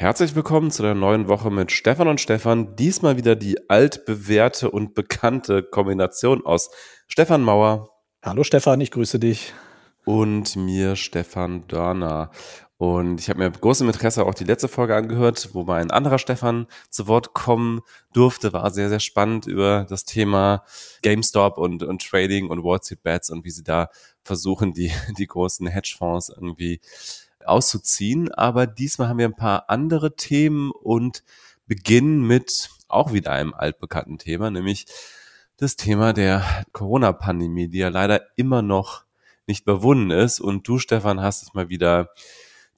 Herzlich willkommen zu der neuen Woche mit Stefan und Stefan. Diesmal wieder die altbewährte und bekannte Kombination aus Stefan Mauer. Hallo Stefan, ich grüße dich. Und mir Stefan Dörner. Und ich habe mir mit großem Interesse auch die letzte Folge angehört, wo mal ein anderer Stefan zu Wort kommen durfte. War sehr, sehr spannend über das Thema GameStop und, und Trading und Wall Street Bets und wie sie da versuchen, die, die großen Hedgefonds irgendwie auszuziehen. Aber diesmal haben wir ein paar andere Themen und beginnen mit auch wieder einem altbekannten Thema, nämlich das Thema der Corona-Pandemie, die ja leider immer noch nicht überwunden ist. Und du, Stefan, hast es mal wieder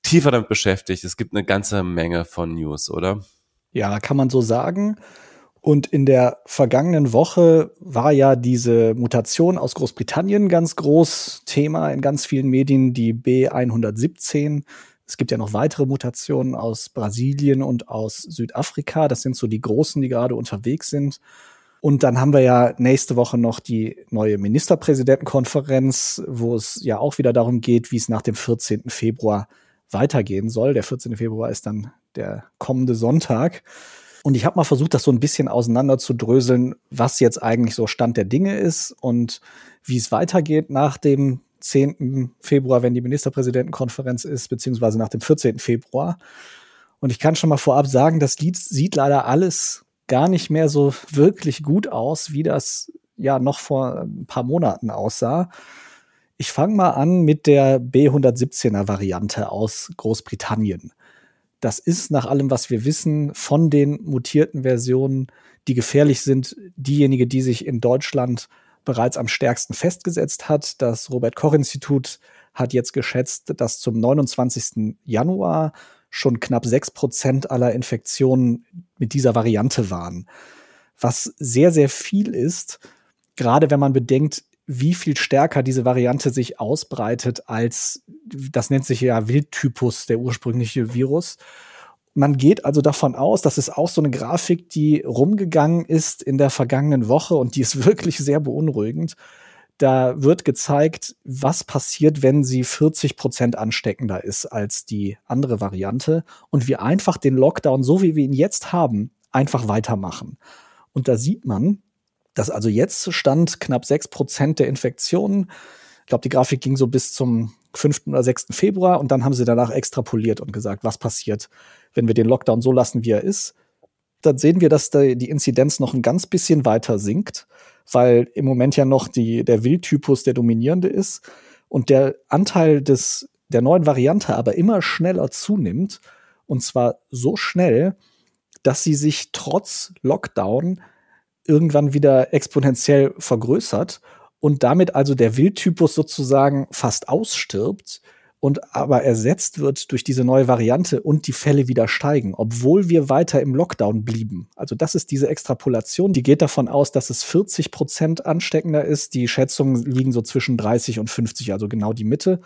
tiefer damit beschäftigt. Es gibt eine ganze Menge von News, oder? Ja, kann man so sagen. Und in der vergangenen Woche war ja diese Mutation aus Großbritannien ganz groß Thema in ganz vielen Medien, die B117. Es gibt ja noch weitere Mutationen aus Brasilien und aus Südafrika. Das sind so die großen, die gerade unterwegs sind. Und dann haben wir ja nächste Woche noch die neue Ministerpräsidentenkonferenz, wo es ja auch wieder darum geht, wie es nach dem 14. Februar weitergehen soll. Der 14. Februar ist dann der kommende Sonntag. Und ich habe mal versucht, das so ein bisschen auseinander zu dröseln, was jetzt eigentlich so Stand der Dinge ist und wie es weitergeht nach dem 10. Februar, wenn die Ministerpräsidentenkonferenz ist, beziehungsweise nach dem 14. Februar. Und ich kann schon mal vorab sagen, das Lied sieht leider alles gar nicht mehr so wirklich gut aus, wie das ja noch vor ein paar Monaten aussah. Ich fange mal an mit der B117er Variante aus Großbritannien. Das ist nach allem, was wir wissen, von den mutierten Versionen, die gefährlich sind, diejenige, die sich in Deutschland bereits am stärksten festgesetzt hat. Das Robert Koch Institut hat jetzt geschätzt, dass zum 29. Januar schon knapp sechs Prozent aller Infektionen mit dieser Variante waren. Was sehr, sehr viel ist, gerade wenn man bedenkt, wie viel stärker diese Variante sich ausbreitet als, das nennt sich ja Wildtypus, der ursprüngliche Virus. Man geht also davon aus, das ist auch so eine Grafik, die rumgegangen ist in der vergangenen Woche und die ist wirklich sehr beunruhigend. Da wird gezeigt, was passiert, wenn sie 40 Prozent ansteckender ist als die andere Variante und wir einfach den Lockdown, so wie wir ihn jetzt haben, einfach weitermachen. Und da sieht man, dass also jetzt stand knapp sechs Prozent der Infektionen. Ich glaube, die Grafik ging so bis zum 5. oder 6. Februar und dann haben sie danach extrapoliert und gesagt, was passiert, wenn wir den Lockdown so lassen, wie er ist. Dann sehen wir, dass die Inzidenz noch ein ganz bisschen weiter sinkt, weil im Moment ja noch die, der Wildtypus der dominierende ist und der Anteil des, der neuen Variante aber immer schneller zunimmt. Und zwar so schnell, dass sie sich trotz Lockdown irgendwann wieder exponentiell vergrößert und damit also der Wildtypus sozusagen fast ausstirbt und aber ersetzt wird durch diese neue Variante und die Fälle wieder steigen, obwohl wir weiter im Lockdown blieben. Also das ist diese Extrapolation, die geht davon aus, dass es 40 Prozent ansteckender ist. Die Schätzungen liegen so zwischen 30 und 50, also genau die Mitte.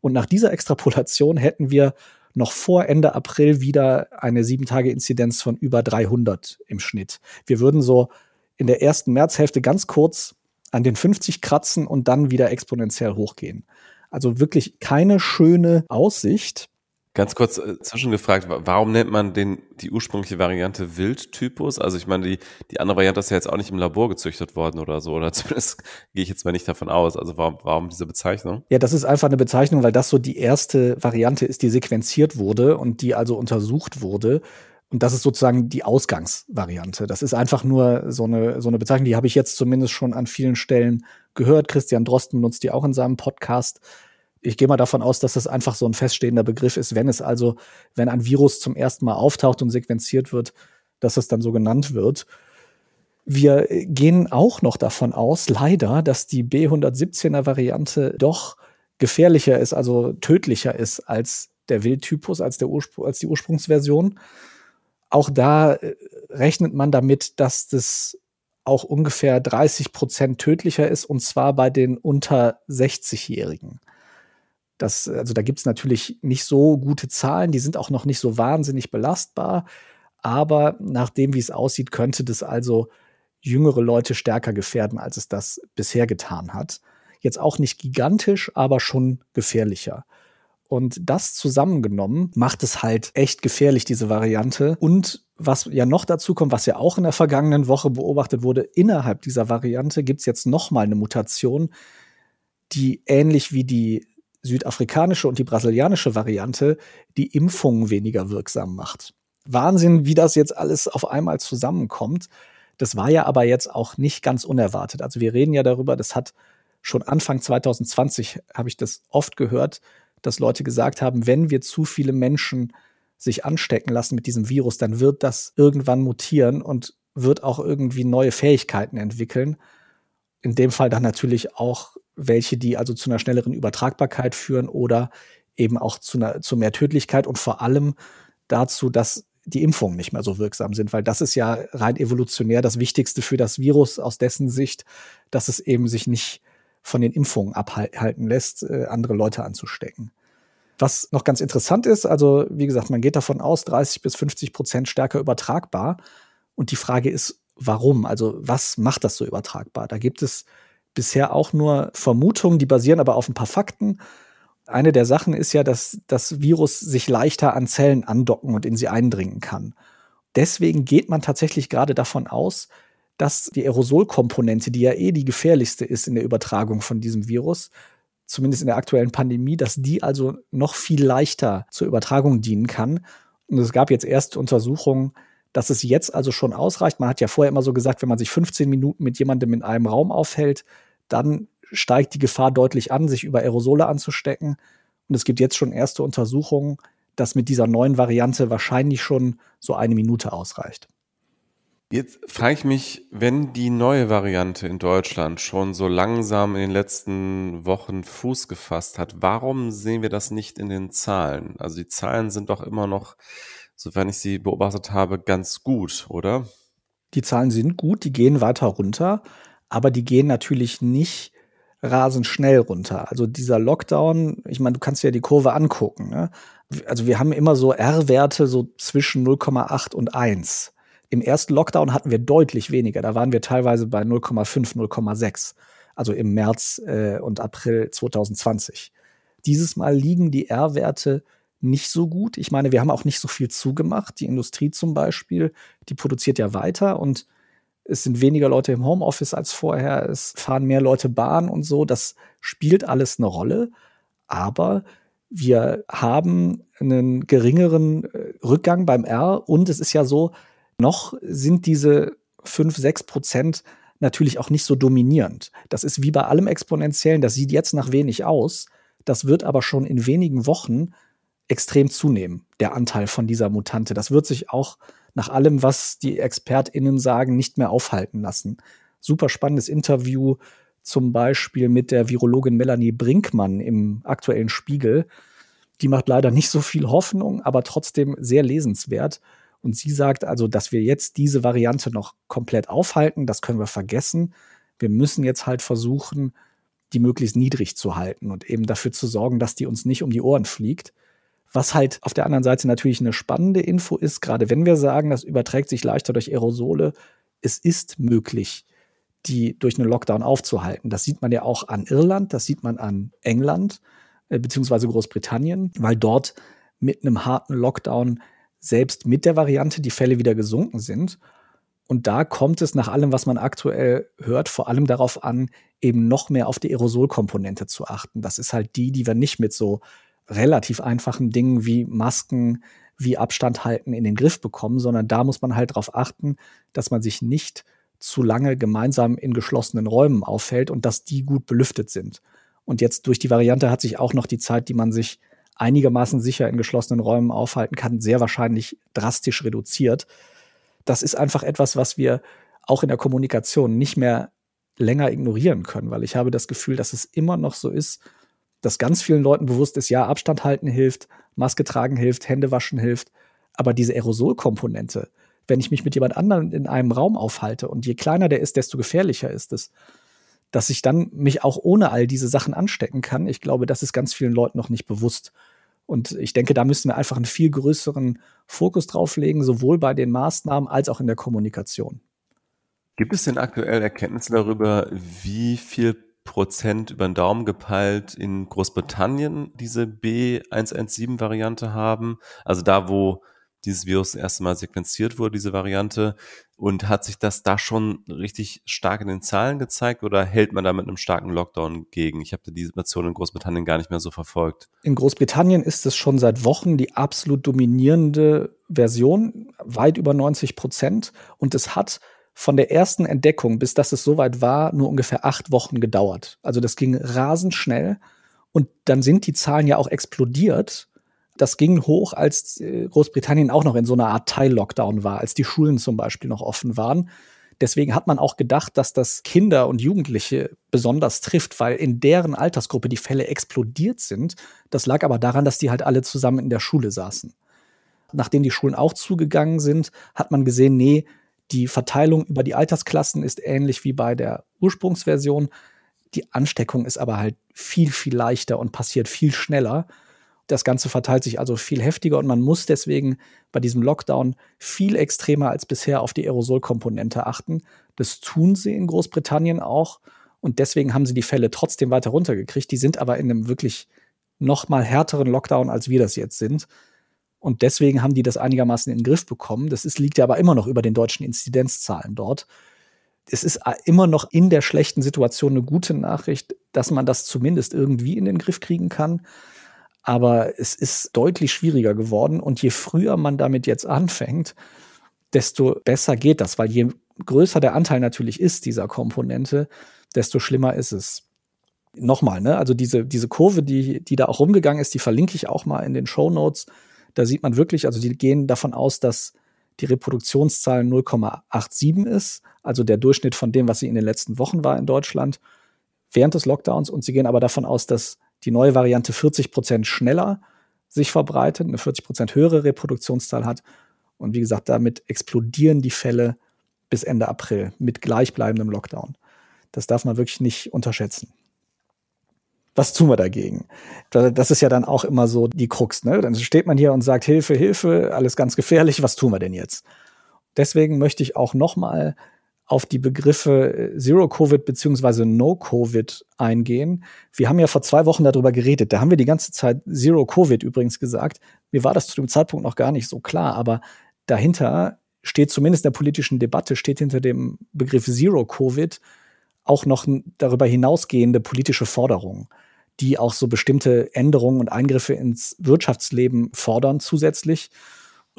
Und nach dieser Extrapolation hätten wir noch vor Ende April wieder eine sieben Tage Inzidenz von über 300 im Schnitt. Wir würden so in der ersten Märzhälfte ganz kurz an den 50 kratzen und dann wieder exponentiell hochgehen. Also wirklich keine schöne Aussicht. Ganz kurz äh, zwischengefragt, warum nennt man den, die ursprüngliche Variante Wildtypus? Also ich meine, die, die andere Variante ist ja jetzt auch nicht im Labor gezüchtet worden oder so, oder zumindest gehe ich jetzt mal nicht davon aus. Also warum, warum diese Bezeichnung? Ja, das ist einfach eine Bezeichnung, weil das so die erste Variante ist, die sequenziert wurde und die also untersucht wurde. Und das ist sozusagen die Ausgangsvariante. Das ist einfach nur so eine, so eine Bezeichnung, die habe ich jetzt zumindest schon an vielen Stellen gehört. Christian Drosten benutzt die auch in seinem Podcast. Ich gehe mal davon aus, dass das einfach so ein feststehender Begriff ist, wenn es also, wenn ein Virus zum ersten Mal auftaucht und sequenziert wird, dass es dann so genannt wird. Wir gehen auch noch davon aus, leider, dass die B117er Variante doch gefährlicher ist, also tödlicher ist als der Wildtypus, als, der Urspr als die Ursprungsversion. Auch da äh, rechnet man damit, dass das auch ungefähr 30 Prozent tödlicher ist, und zwar bei den unter 60-Jährigen. Das, also da gibt es natürlich nicht so gute Zahlen, die sind auch noch nicht so wahnsinnig belastbar, aber nach dem, wie es aussieht, könnte das also jüngere Leute stärker gefährden, als es das bisher getan hat. Jetzt auch nicht gigantisch, aber schon gefährlicher. Und das zusammengenommen macht es halt echt gefährlich, diese Variante. Und was ja noch dazu kommt, was ja auch in der vergangenen Woche beobachtet wurde, innerhalb dieser Variante gibt es jetzt noch mal eine Mutation, die ähnlich wie die südafrikanische und die brasilianische Variante die Impfungen weniger wirksam macht. Wahnsinn, wie das jetzt alles auf einmal zusammenkommt. Das war ja aber jetzt auch nicht ganz unerwartet. Also wir reden ja darüber, das hat schon Anfang 2020, habe ich das oft gehört, dass Leute gesagt haben, wenn wir zu viele Menschen sich anstecken lassen mit diesem Virus, dann wird das irgendwann mutieren und wird auch irgendwie neue Fähigkeiten entwickeln. In dem Fall dann natürlich auch welche, die also zu einer schnelleren Übertragbarkeit führen oder eben auch zu, einer, zu mehr Tödlichkeit und vor allem dazu, dass die Impfungen nicht mehr so wirksam sind, weil das ist ja rein evolutionär das Wichtigste für das Virus aus dessen Sicht, dass es eben sich nicht von den Impfungen abhalten lässt, äh, andere Leute anzustecken. Was noch ganz interessant ist, also wie gesagt, man geht davon aus, 30 bis 50 Prozent stärker übertragbar. Und die Frage ist, warum? Also was macht das so übertragbar? Da gibt es bisher auch nur Vermutungen, die basieren aber auf ein paar Fakten. Eine der Sachen ist ja, dass das Virus sich leichter an Zellen andocken und in sie eindringen kann. Deswegen geht man tatsächlich gerade davon aus, dass die Aerosolkomponente, die ja eh die gefährlichste ist in der Übertragung von diesem Virus, zumindest in der aktuellen Pandemie, dass die also noch viel leichter zur Übertragung dienen kann. Und es gab jetzt erst Untersuchungen, dass es jetzt also schon ausreicht. Man hat ja vorher immer so gesagt, wenn man sich 15 Minuten mit jemandem in einem Raum aufhält, dann steigt die Gefahr deutlich an, sich über Aerosole anzustecken. Und es gibt jetzt schon erste Untersuchungen, dass mit dieser neuen Variante wahrscheinlich schon so eine Minute ausreicht. Jetzt frage ich mich, wenn die neue Variante in Deutschland schon so langsam in den letzten Wochen Fuß gefasst hat, warum sehen wir das nicht in den Zahlen? Also die Zahlen sind doch immer noch, sofern ich sie beobachtet habe, ganz gut, oder? Die Zahlen sind gut, die gehen weiter runter, aber die gehen natürlich nicht rasend schnell runter. Also dieser Lockdown, ich meine, du kannst dir ja die Kurve angucken. Ne? Also wir haben immer so R-Werte so zwischen 0,8 und 1 im ersten Lockdown hatten wir deutlich weniger. Da waren wir teilweise bei 0,5, 0,6. Also im März äh, und April 2020. Dieses Mal liegen die R-Werte nicht so gut. Ich meine, wir haben auch nicht so viel zugemacht. Die Industrie zum Beispiel, die produziert ja weiter und es sind weniger Leute im Homeoffice als vorher. Es fahren mehr Leute Bahn und so. Das spielt alles eine Rolle. Aber wir haben einen geringeren äh, Rückgang beim R und es ist ja so, noch sind diese 5, 6 Prozent natürlich auch nicht so dominierend. Das ist wie bei allem Exponentiellen, das sieht jetzt nach wenig aus, das wird aber schon in wenigen Wochen extrem zunehmen, der Anteil von dieser Mutante. Das wird sich auch nach allem, was die ExpertInnen sagen, nicht mehr aufhalten lassen. Super spannendes Interview zum Beispiel mit der Virologin Melanie Brinkmann im aktuellen Spiegel. Die macht leider nicht so viel Hoffnung, aber trotzdem sehr lesenswert. Und sie sagt also, dass wir jetzt diese Variante noch komplett aufhalten, das können wir vergessen. Wir müssen jetzt halt versuchen, die möglichst niedrig zu halten und eben dafür zu sorgen, dass die uns nicht um die Ohren fliegt. Was halt auf der anderen Seite natürlich eine spannende Info ist, gerade wenn wir sagen, das überträgt sich leichter durch Aerosole, es ist möglich, die durch einen Lockdown aufzuhalten. Das sieht man ja auch an Irland, das sieht man an England äh, beziehungsweise Großbritannien, weil dort mit einem harten Lockdown selbst mit der Variante die Fälle wieder gesunken sind. Und da kommt es nach allem, was man aktuell hört, vor allem darauf an, eben noch mehr auf die Aerosolkomponente zu achten. Das ist halt die, die wir nicht mit so relativ einfachen Dingen wie Masken, wie Abstand halten in den Griff bekommen, sondern da muss man halt darauf achten, dass man sich nicht zu lange gemeinsam in geschlossenen Räumen auffällt und dass die gut belüftet sind. Und jetzt durch die Variante hat sich auch noch die Zeit, die man sich einigermaßen sicher in geschlossenen Räumen aufhalten kann, sehr wahrscheinlich drastisch reduziert. Das ist einfach etwas, was wir auch in der Kommunikation nicht mehr länger ignorieren können, weil ich habe das Gefühl, dass es immer noch so ist, dass ganz vielen Leuten bewusst ist, ja, Abstand halten hilft, Maske tragen hilft, Hände waschen hilft, aber diese Aerosolkomponente, wenn ich mich mit jemand anderem in einem Raum aufhalte und je kleiner der ist, desto gefährlicher ist es, dass ich dann mich auch ohne all diese Sachen anstecken kann. Ich glaube, das ist ganz vielen Leuten noch nicht bewusst. Und ich denke, da müssen wir einfach einen viel größeren Fokus drauf legen, sowohl bei den Maßnahmen als auch in der Kommunikation. Gibt es denn aktuell Erkenntnisse darüber, wie viel Prozent über den Daumen gepeilt in Großbritannien diese B117-Variante haben. Also da, wo dieses Virus das erste Mal sequenziert wurde, diese Variante. Und hat sich das da schon richtig stark in den Zahlen gezeigt oder hält man da mit einem starken Lockdown gegen? Ich habe die Situation in Großbritannien gar nicht mehr so verfolgt. In Großbritannien ist es schon seit Wochen die absolut dominierende Version, weit über 90 Prozent. Und es hat von der ersten Entdeckung bis dass es soweit war, nur ungefähr acht Wochen gedauert. Also das ging rasend schnell. Und dann sind die Zahlen ja auch explodiert das ging hoch, als äh, Großbritannien auch noch in so einer Art Teil-Lockdown war, als die Schulen zum Beispiel noch offen waren. Deswegen hat man auch gedacht, dass das Kinder und Jugendliche besonders trifft, weil in deren Altersgruppe die Fälle explodiert sind. Das lag aber daran, dass die halt alle zusammen in der Schule saßen. Nachdem die Schulen auch zugegangen sind, hat man gesehen, nee, die Verteilung über die Altersklassen ist ähnlich wie bei der Ursprungsversion. Die Ansteckung ist aber halt viel, viel leichter und passiert viel schneller. Das Ganze verteilt sich also viel heftiger und man muss deswegen bei diesem Lockdown viel extremer als bisher auf die Aerosolkomponente achten. Das tun sie in Großbritannien auch und deswegen haben sie die Fälle trotzdem weiter runtergekriegt. Die sind aber in einem wirklich noch mal härteren Lockdown, als wir das jetzt sind. Und deswegen haben die das einigermaßen in den Griff bekommen. Das ist, liegt ja aber immer noch über den deutschen Inzidenzzahlen dort. Es ist immer noch in der schlechten Situation eine gute Nachricht, dass man das zumindest irgendwie in den Griff kriegen kann. Aber es ist deutlich schwieriger geworden und je früher man damit jetzt anfängt, desto besser geht das, weil je größer der Anteil natürlich ist dieser Komponente, desto schlimmer ist es. Nochmal, ne? Also diese, diese Kurve, die, die da auch rumgegangen ist, die verlinke ich auch mal in den Show Notes. Da sieht man wirklich, also die gehen davon aus, dass die Reproduktionszahl 0,87 ist, also der Durchschnitt von dem, was sie in den letzten Wochen war in Deutschland während des Lockdowns. Und sie gehen aber davon aus, dass die neue Variante 40 Prozent schneller sich verbreitet, eine 40 Prozent höhere Reproduktionszahl hat. Und wie gesagt, damit explodieren die Fälle bis Ende April mit gleichbleibendem Lockdown. Das darf man wirklich nicht unterschätzen. Was tun wir dagegen? Das ist ja dann auch immer so die Krux. Ne? Dann steht man hier und sagt, Hilfe, Hilfe, alles ganz gefährlich, was tun wir denn jetzt? Deswegen möchte ich auch noch mal auf die Begriffe äh, Zero-Covid beziehungsweise No-Covid eingehen. Wir haben ja vor zwei Wochen darüber geredet. Da haben wir die ganze Zeit Zero-Covid übrigens gesagt. Mir war das zu dem Zeitpunkt noch gar nicht so klar, aber dahinter steht zumindest in der politischen Debatte, steht hinter dem Begriff Zero-Covid auch noch darüber hinausgehende politische Forderungen, die auch so bestimmte Änderungen und Eingriffe ins Wirtschaftsleben fordern zusätzlich.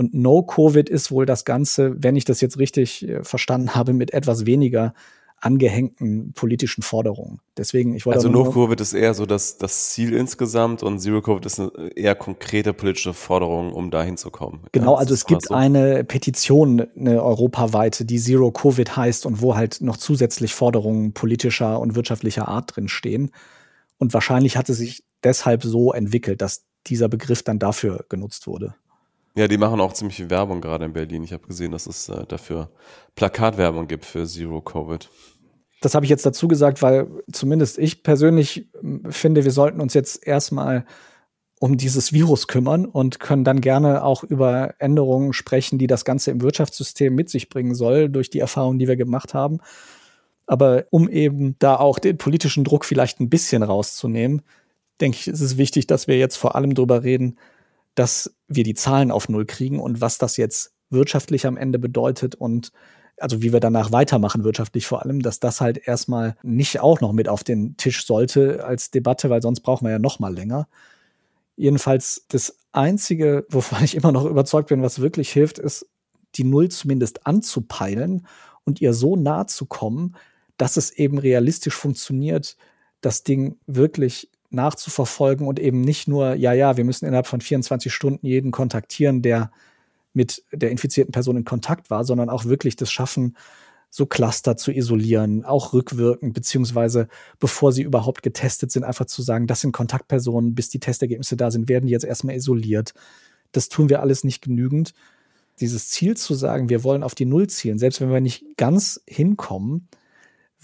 Und No-Covid ist wohl das Ganze, wenn ich das jetzt richtig äh, verstanden habe, mit etwas weniger angehängten politischen Forderungen. Deswegen, ich wollte. Also No-Covid ist eher so das, das Ziel insgesamt und Zero-Covid ist eine eher konkrete politische Forderung, um da hinzukommen. Genau, ja, also es gibt so. eine Petition, eine europaweite, die Zero-Covid heißt und wo halt noch zusätzlich Forderungen politischer und wirtschaftlicher Art drin stehen. Und wahrscheinlich hat es sich deshalb so entwickelt, dass dieser Begriff dann dafür genutzt wurde. Ja, die machen auch ziemlich viel Werbung gerade in Berlin. Ich habe gesehen, dass es äh, dafür Plakatwerbung gibt für Zero Covid. Das habe ich jetzt dazu gesagt, weil zumindest ich persönlich finde, wir sollten uns jetzt erstmal um dieses Virus kümmern und können dann gerne auch über Änderungen sprechen, die das Ganze im Wirtschaftssystem mit sich bringen soll, durch die Erfahrungen, die wir gemacht haben. Aber um eben da auch den politischen Druck vielleicht ein bisschen rauszunehmen, denke ich, ist es wichtig, dass wir jetzt vor allem darüber reden, dass wir die Zahlen auf Null kriegen und was das jetzt wirtschaftlich am Ende bedeutet und also wie wir danach weitermachen wirtschaftlich vor allem, dass das halt erstmal nicht auch noch mit auf den Tisch sollte als Debatte, weil sonst brauchen wir ja noch mal länger. Jedenfalls das einzige, wovon ich immer noch überzeugt bin, was wirklich hilft, ist die Null zumindest anzupeilen und ihr so nah zu kommen, dass es eben realistisch funktioniert, das Ding wirklich nachzuverfolgen und eben nicht nur, ja, ja, wir müssen innerhalb von 24 Stunden jeden kontaktieren, der mit der infizierten Person in Kontakt war, sondern auch wirklich das schaffen, so Cluster zu isolieren, auch rückwirkend, beziehungsweise bevor sie überhaupt getestet sind, einfach zu sagen, das sind Kontaktpersonen, bis die Testergebnisse da sind, werden die jetzt erstmal isoliert. Das tun wir alles nicht genügend. Dieses Ziel zu sagen, wir wollen auf die Null zielen, selbst wenn wir nicht ganz hinkommen,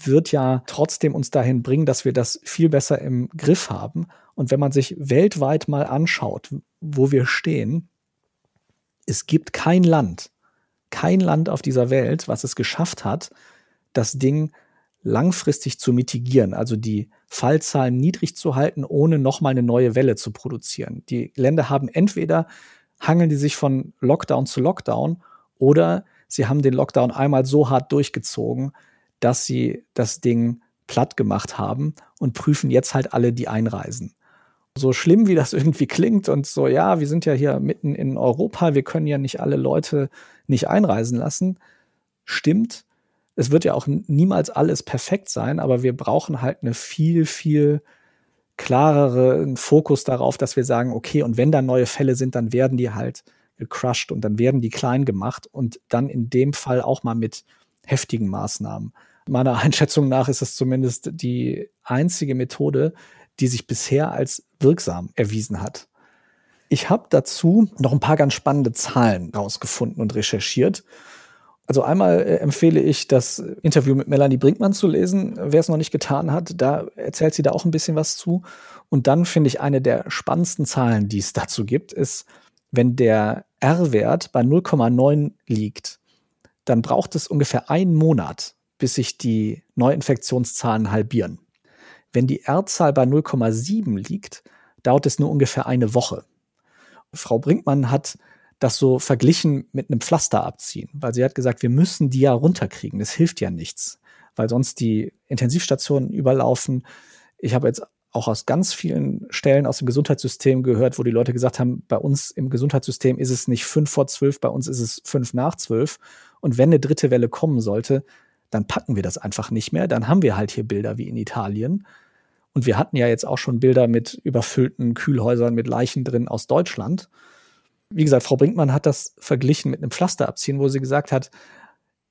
wird ja trotzdem uns dahin bringen, dass wir das viel besser im Griff haben. Und wenn man sich weltweit mal anschaut, wo wir stehen, es gibt kein Land, kein Land auf dieser Welt, was es geschafft hat, das Ding langfristig zu mitigieren, also die Fallzahlen niedrig zu halten, ohne nochmal eine neue Welle zu produzieren. Die Länder haben entweder hangeln die sich von Lockdown zu Lockdown oder sie haben den Lockdown einmal so hart durchgezogen, dass sie das Ding platt gemacht haben und prüfen jetzt halt alle, die einreisen. So schlimm, wie das irgendwie klingt und so, ja, wir sind ja hier mitten in Europa, wir können ja nicht alle Leute nicht einreisen lassen, stimmt. Es wird ja auch niemals alles perfekt sein, aber wir brauchen halt eine viel, viel klareren Fokus darauf, dass wir sagen, okay, und wenn da neue Fälle sind, dann werden die halt gecrushed und dann werden die klein gemacht und dann in dem Fall auch mal mit heftigen Maßnahmen. Meiner Einschätzung nach ist es zumindest die einzige Methode, die sich bisher als wirksam erwiesen hat. Ich habe dazu noch ein paar ganz spannende Zahlen rausgefunden und recherchiert. Also einmal äh, empfehle ich, das Interview mit Melanie Brinkmann zu lesen, wer es noch nicht getan hat. Da erzählt sie da auch ein bisschen was zu. Und dann finde ich eine der spannendsten Zahlen, die es dazu gibt, ist, wenn der R-Wert bei 0,9 liegt, dann braucht es ungefähr einen Monat, bis sich die Neuinfektionszahlen halbieren. Wenn die R-Zahl bei 0,7 liegt, dauert es nur ungefähr eine Woche. Frau Brinkmann hat das so verglichen mit einem Pflaster abziehen, weil sie hat gesagt, wir müssen die ja runterkriegen. Das hilft ja nichts, weil sonst die Intensivstationen überlaufen. Ich habe jetzt auch aus ganz vielen Stellen aus dem Gesundheitssystem gehört, wo die Leute gesagt haben, bei uns im Gesundheitssystem ist es nicht fünf vor zwölf, bei uns ist es fünf nach zwölf. Und wenn eine dritte Welle kommen sollte, dann packen wir das einfach nicht mehr. Dann haben wir halt hier Bilder wie in Italien. Und wir hatten ja jetzt auch schon Bilder mit überfüllten Kühlhäusern mit Leichen drin aus Deutschland wie gesagt, Frau Brinkmann hat das verglichen mit einem Pflaster abziehen, wo sie gesagt hat,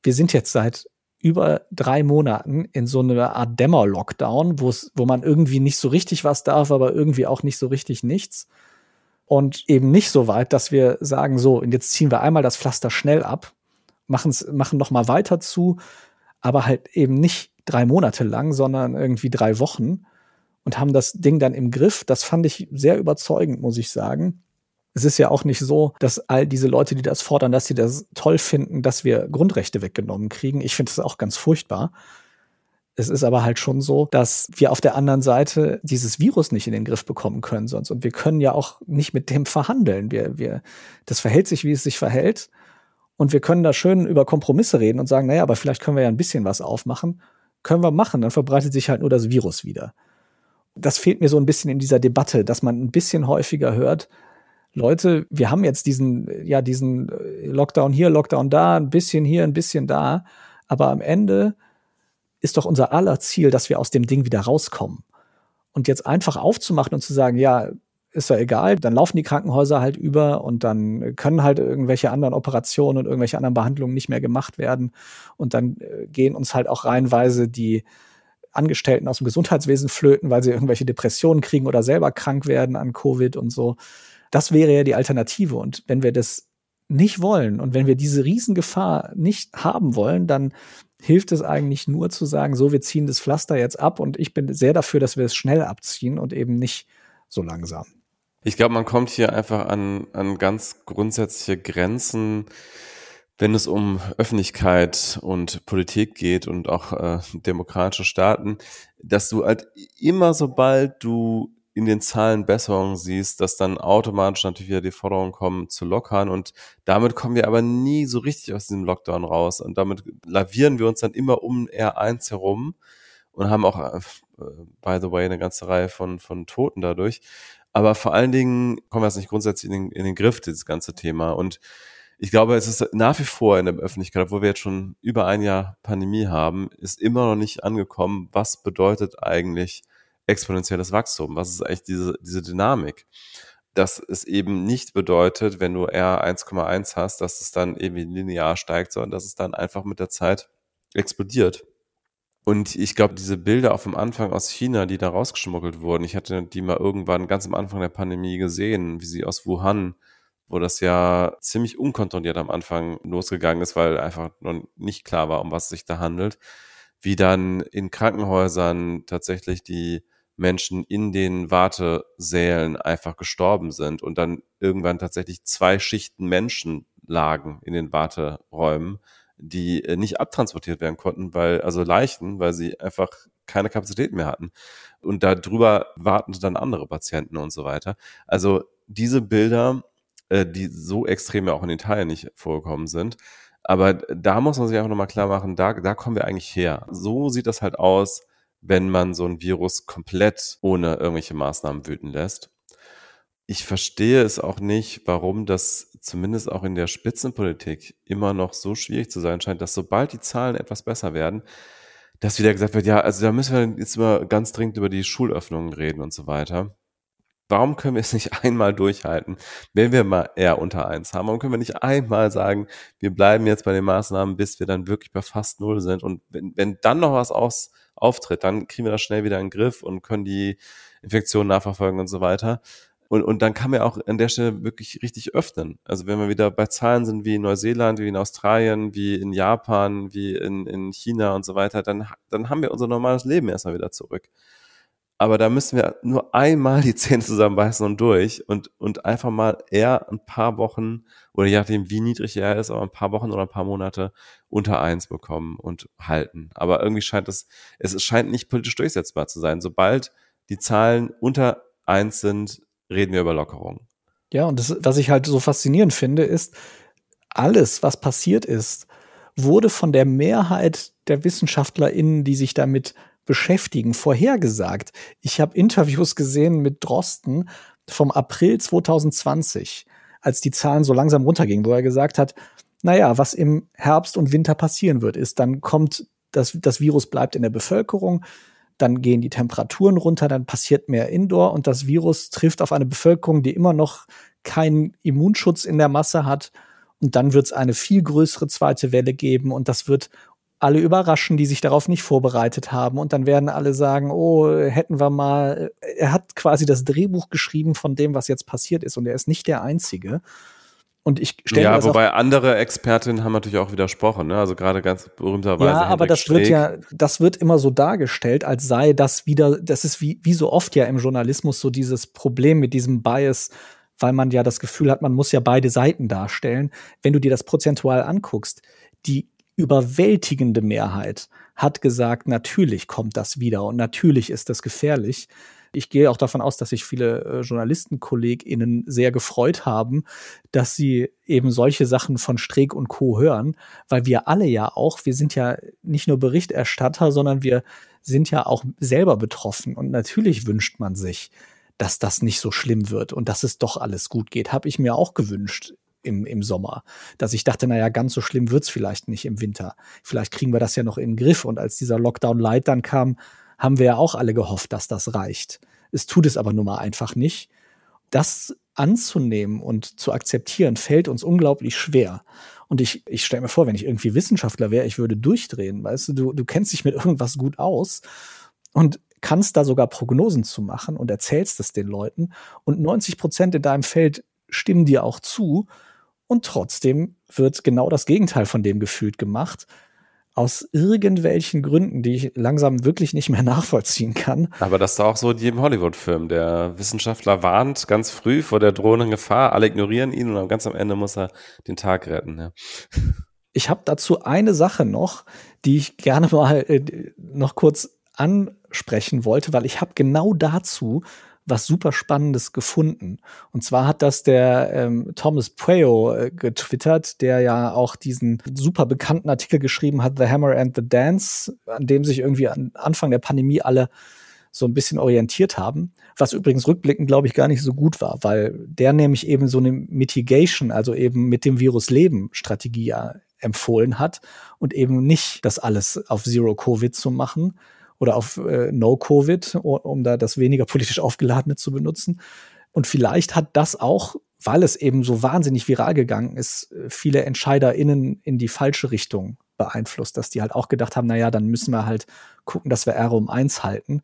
wir sind jetzt seit über drei Monaten in so einer Art Dämmer-Lockdown, wo man irgendwie nicht so richtig was darf, aber irgendwie auch nicht so richtig nichts. Und eben nicht so weit, dass wir sagen, so, und jetzt ziehen wir einmal das Pflaster schnell ab, machen's, machen noch mal weiter zu, aber halt eben nicht drei Monate lang, sondern irgendwie drei Wochen und haben das Ding dann im Griff. Das fand ich sehr überzeugend, muss ich sagen es ist ja auch nicht so, dass all diese Leute, die das fordern, dass sie das toll finden, dass wir Grundrechte weggenommen kriegen. Ich finde das auch ganz furchtbar. Es ist aber halt schon so, dass wir auf der anderen Seite dieses Virus nicht in den Griff bekommen können sonst. Und wir können ja auch nicht mit dem verhandeln. Wir, wir, das verhält sich, wie es sich verhält. Und wir können da schön über Kompromisse reden und sagen, naja, aber vielleicht können wir ja ein bisschen was aufmachen. Können wir machen, dann verbreitet sich halt nur das Virus wieder. Das fehlt mir so ein bisschen in dieser Debatte, dass man ein bisschen häufiger hört, Leute, wir haben jetzt diesen, ja, diesen äh, Lockdown hier, Lockdown da, ein bisschen hier, ein bisschen da, aber am Ende ist doch unser aller Ziel, dass wir aus dem Ding wieder rauskommen. Und jetzt einfach aufzumachen und zu sagen, ja, ist ja egal, dann laufen die Krankenhäuser halt über und dann können halt irgendwelche anderen Operationen und irgendwelche anderen Behandlungen nicht mehr gemacht werden. Und dann äh, gehen uns halt auch reihenweise die Angestellten aus dem Gesundheitswesen flöten, weil sie irgendwelche Depressionen kriegen oder selber krank werden an Covid und so. Das wäre ja die Alternative. Und wenn wir das nicht wollen und wenn wir diese Riesengefahr nicht haben wollen, dann hilft es eigentlich nur zu sagen, so, wir ziehen das Pflaster jetzt ab und ich bin sehr dafür, dass wir es schnell abziehen und eben nicht so langsam. Ich glaube, man kommt hier einfach an, an ganz grundsätzliche Grenzen, wenn es um Öffentlichkeit und Politik geht und auch äh, demokratische Staaten, dass du halt immer sobald du in den Zahlen Besserungen siehst, dass dann automatisch natürlich wieder die Forderungen kommen zu lockern und damit kommen wir aber nie so richtig aus diesem Lockdown raus und damit lavieren wir uns dann immer um R1 herum und haben auch, äh, by the way, eine ganze Reihe von, von Toten dadurch. Aber vor allen Dingen kommen wir jetzt nicht grundsätzlich in den, in den Griff, dieses ganze Thema. Und ich glaube, es ist nach wie vor in der Öffentlichkeit, obwohl wir jetzt schon über ein Jahr Pandemie haben, ist immer noch nicht angekommen, was bedeutet eigentlich exponentielles Wachstum? Was ist eigentlich diese, diese Dynamik? Dass es eben nicht bedeutet, wenn du R 1,1 hast, dass es dann irgendwie linear steigt, sondern dass es dann einfach mit der Zeit explodiert. Und ich glaube, diese Bilder auf dem Anfang aus China, die da rausgeschmuggelt wurden, ich hatte die mal irgendwann ganz am Anfang der Pandemie gesehen, wie sie aus Wuhan, wo das ja ziemlich unkontrolliert am Anfang losgegangen ist, weil einfach noch nicht klar war, um was es sich da handelt, wie dann in Krankenhäusern tatsächlich die Menschen in den Wartesälen einfach gestorben sind und dann irgendwann tatsächlich zwei Schichten Menschen lagen in den Warteräumen, die äh, nicht abtransportiert werden konnten, weil, also Leichen, weil sie einfach keine Kapazität mehr hatten. Und darüber warten dann andere Patienten und so weiter. Also diese Bilder, äh, die so extrem ja auch in Italien nicht vorgekommen sind, aber da muss man sich einfach nochmal klar machen, da, da kommen wir eigentlich her. So sieht das halt aus, wenn man so ein Virus komplett ohne irgendwelche Maßnahmen wüten lässt. Ich verstehe es auch nicht, warum das zumindest auch in der Spitzenpolitik immer noch so schwierig zu sein scheint, dass sobald die Zahlen etwas besser werden, dass wieder gesagt wird, ja, also da müssen wir jetzt immer ganz dringend über die Schulöffnungen reden und so weiter. Warum können wir es nicht einmal durchhalten, wenn wir mal eher unter eins haben? Warum können wir nicht einmal sagen, wir bleiben jetzt bei den Maßnahmen, bis wir dann wirklich bei fast null sind? Und wenn, wenn dann noch was aus, auftritt, dann kriegen wir das schnell wieder in den Griff und können die Infektionen nachverfolgen und so weiter. Und, und dann kann man auch an der Stelle wirklich richtig öffnen. Also wenn wir wieder bei Zahlen sind wie in Neuseeland, wie in Australien, wie in Japan, wie in, in China und so weiter, dann, dann haben wir unser normales Leben erstmal wieder zurück. Aber da müssen wir nur einmal die Zähne zusammenbeißen und durch und, und einfach mal eher ein paar Wochen oder je nachdem, wie niedrig er ist, aber ein paar Wochen oder ein paar Monate unter eins bekommen und halten. Aber irgendwie scheint es, es scheint nicht politisch durchsetzbar zu sein. Sobald die Zahlen unter eins sind, reden wir über Lockerung. Ja, und das, was ich halt so faszinierend finde, ist, alles, was passiert ist, wurde von der Mehrheit der WissenschaftlerInnen, die sich damit beschäftigen, vorhergesagt. Ich habe Interviews gesehen mit Drosten vom April 2020, als die Zahlen so langsam runtergingen, wo er gesagt hat, naja, was im Herbst und Winter passieren wird, ist, dann kommt das, das Virus bleibt in der Bevölkerung, dann gehen die Temperaturen runter, dann passiert mehr Indoor und das Virus trifft auf eine Bevölkerung, die immer noch keinen Immunschutz in der Masse hat. Und dann wird es eine viel größere zweite Welle geben und das wird alle überraschen, die sich darauf nicht vorbereitet haben. Und dann werden alle sagen, oh, hätten wir mal, er hat quasi das Drehbuch geschrieben von dem, was jetzt passiert ist. Und er ist nicht der Einzige. Und ich stelle Ja, wobei andere Expertinnen haben natürlich auch widersprochen, ne? Also gerade ganz berühmterweise. Ja, aber das Streeck. wird ja, das wird immer so dargestellt, als sei das wieder, das ist wie, wie so oft ja im Journalismus so dieses Problem mit diesem Bias, weil man ja das Gefühl hat, man muss ja beide Seiten darstellen. Wenn du dir das prozentual anguckst, die überwältigende Mehrheit hat gesagt, natürlich kommt das wieder und natürlich ist das gefährlich. Ich gehe auch davon aus, dass sich viele äh, JournalistenkollegInnen sehr gefreut haben, dass sie eben solche Sachen von Streeck und Co. hören, weil wir alle ja auch, wir sind ja nicht nur Berichterstatter, sondern wir sind ja auch selber betroffen. Und natürlich wünscht man sich, dass das nicht so schlimm wird und dass es doch alles gut geht. Habe ich mir auch gewünscht im, im Sommer. Dass ich dachte, naja, ganz so schlimm wird's vielleicht nicht im Winter. Vielleicht kriegen wir das ja noch in den Griff. Und als dieser Lockdown Light dann kam, haben wir ja auch alle gehofft, dass das reicht. Es tut es aber nun mal einfach nicht. Das anzunehmen und zu akzeptieren, fällt uns unglaublich schwer. Und ich, ich stelle mir vor, wenn ich irgendwie Wissenschaftler wäre, ich würde durchdrehen, weißt du, du, du kennst dich mit irgendwas gut aus und kannst da sogar Prognosen zu machen und erzählst es den Leuten und 90 Prozent in deinem Feld stimmen dir auch zu und trotzdem wird genau das Gegenteil von dem gefühlt gemacht. Aus irgendwelchen Gründen, die ich langsam wirklich nicht mehr nachvollziehen kann. Aber das ist auch so in jedem Hollywood-Film. Der Wissenschaftler warnt ganz früh vor der drohenden Gefahr, alle ignorieren ihn und ganz am Ende muss er den Tag retten. Ja. Ich habe dazu eine Sache noch, die ich gerne mal äh, noch kurz ansprechen wollte, weil ich habe genau dazu was super Spannendes gefunden. Und zwar hat das der ähm, Thomas Pueo äh, getwittert, der ja auch diesen super bekannten Artikel geschrieben hat, The Hammer and the Dance, an dem sich irgendwie an Anfang der Pandemie alle so ein bisschen orientiert haben. Was übrigens rückblickend, glaube ich, gar nicht so gut war, weil der nämlich eben so eine Mitigation, also eben mit dem Virus leben Strategie ja empfohlen hat und eben nicht das alles auf Zero Covid zu machen, oder auf äh, No-Covid, um da das weniger politisch aufgeladene zu benutzen. Und vielleicht hat das auch, weil es eben so wahnsinnig viral gegangen ist, viele EntscheiderInnen in die falsche Richtung beeinflusst, dass die halt auch gedacht haben, naja, dann müssen wir halt gucken, dass wir R um eins halten.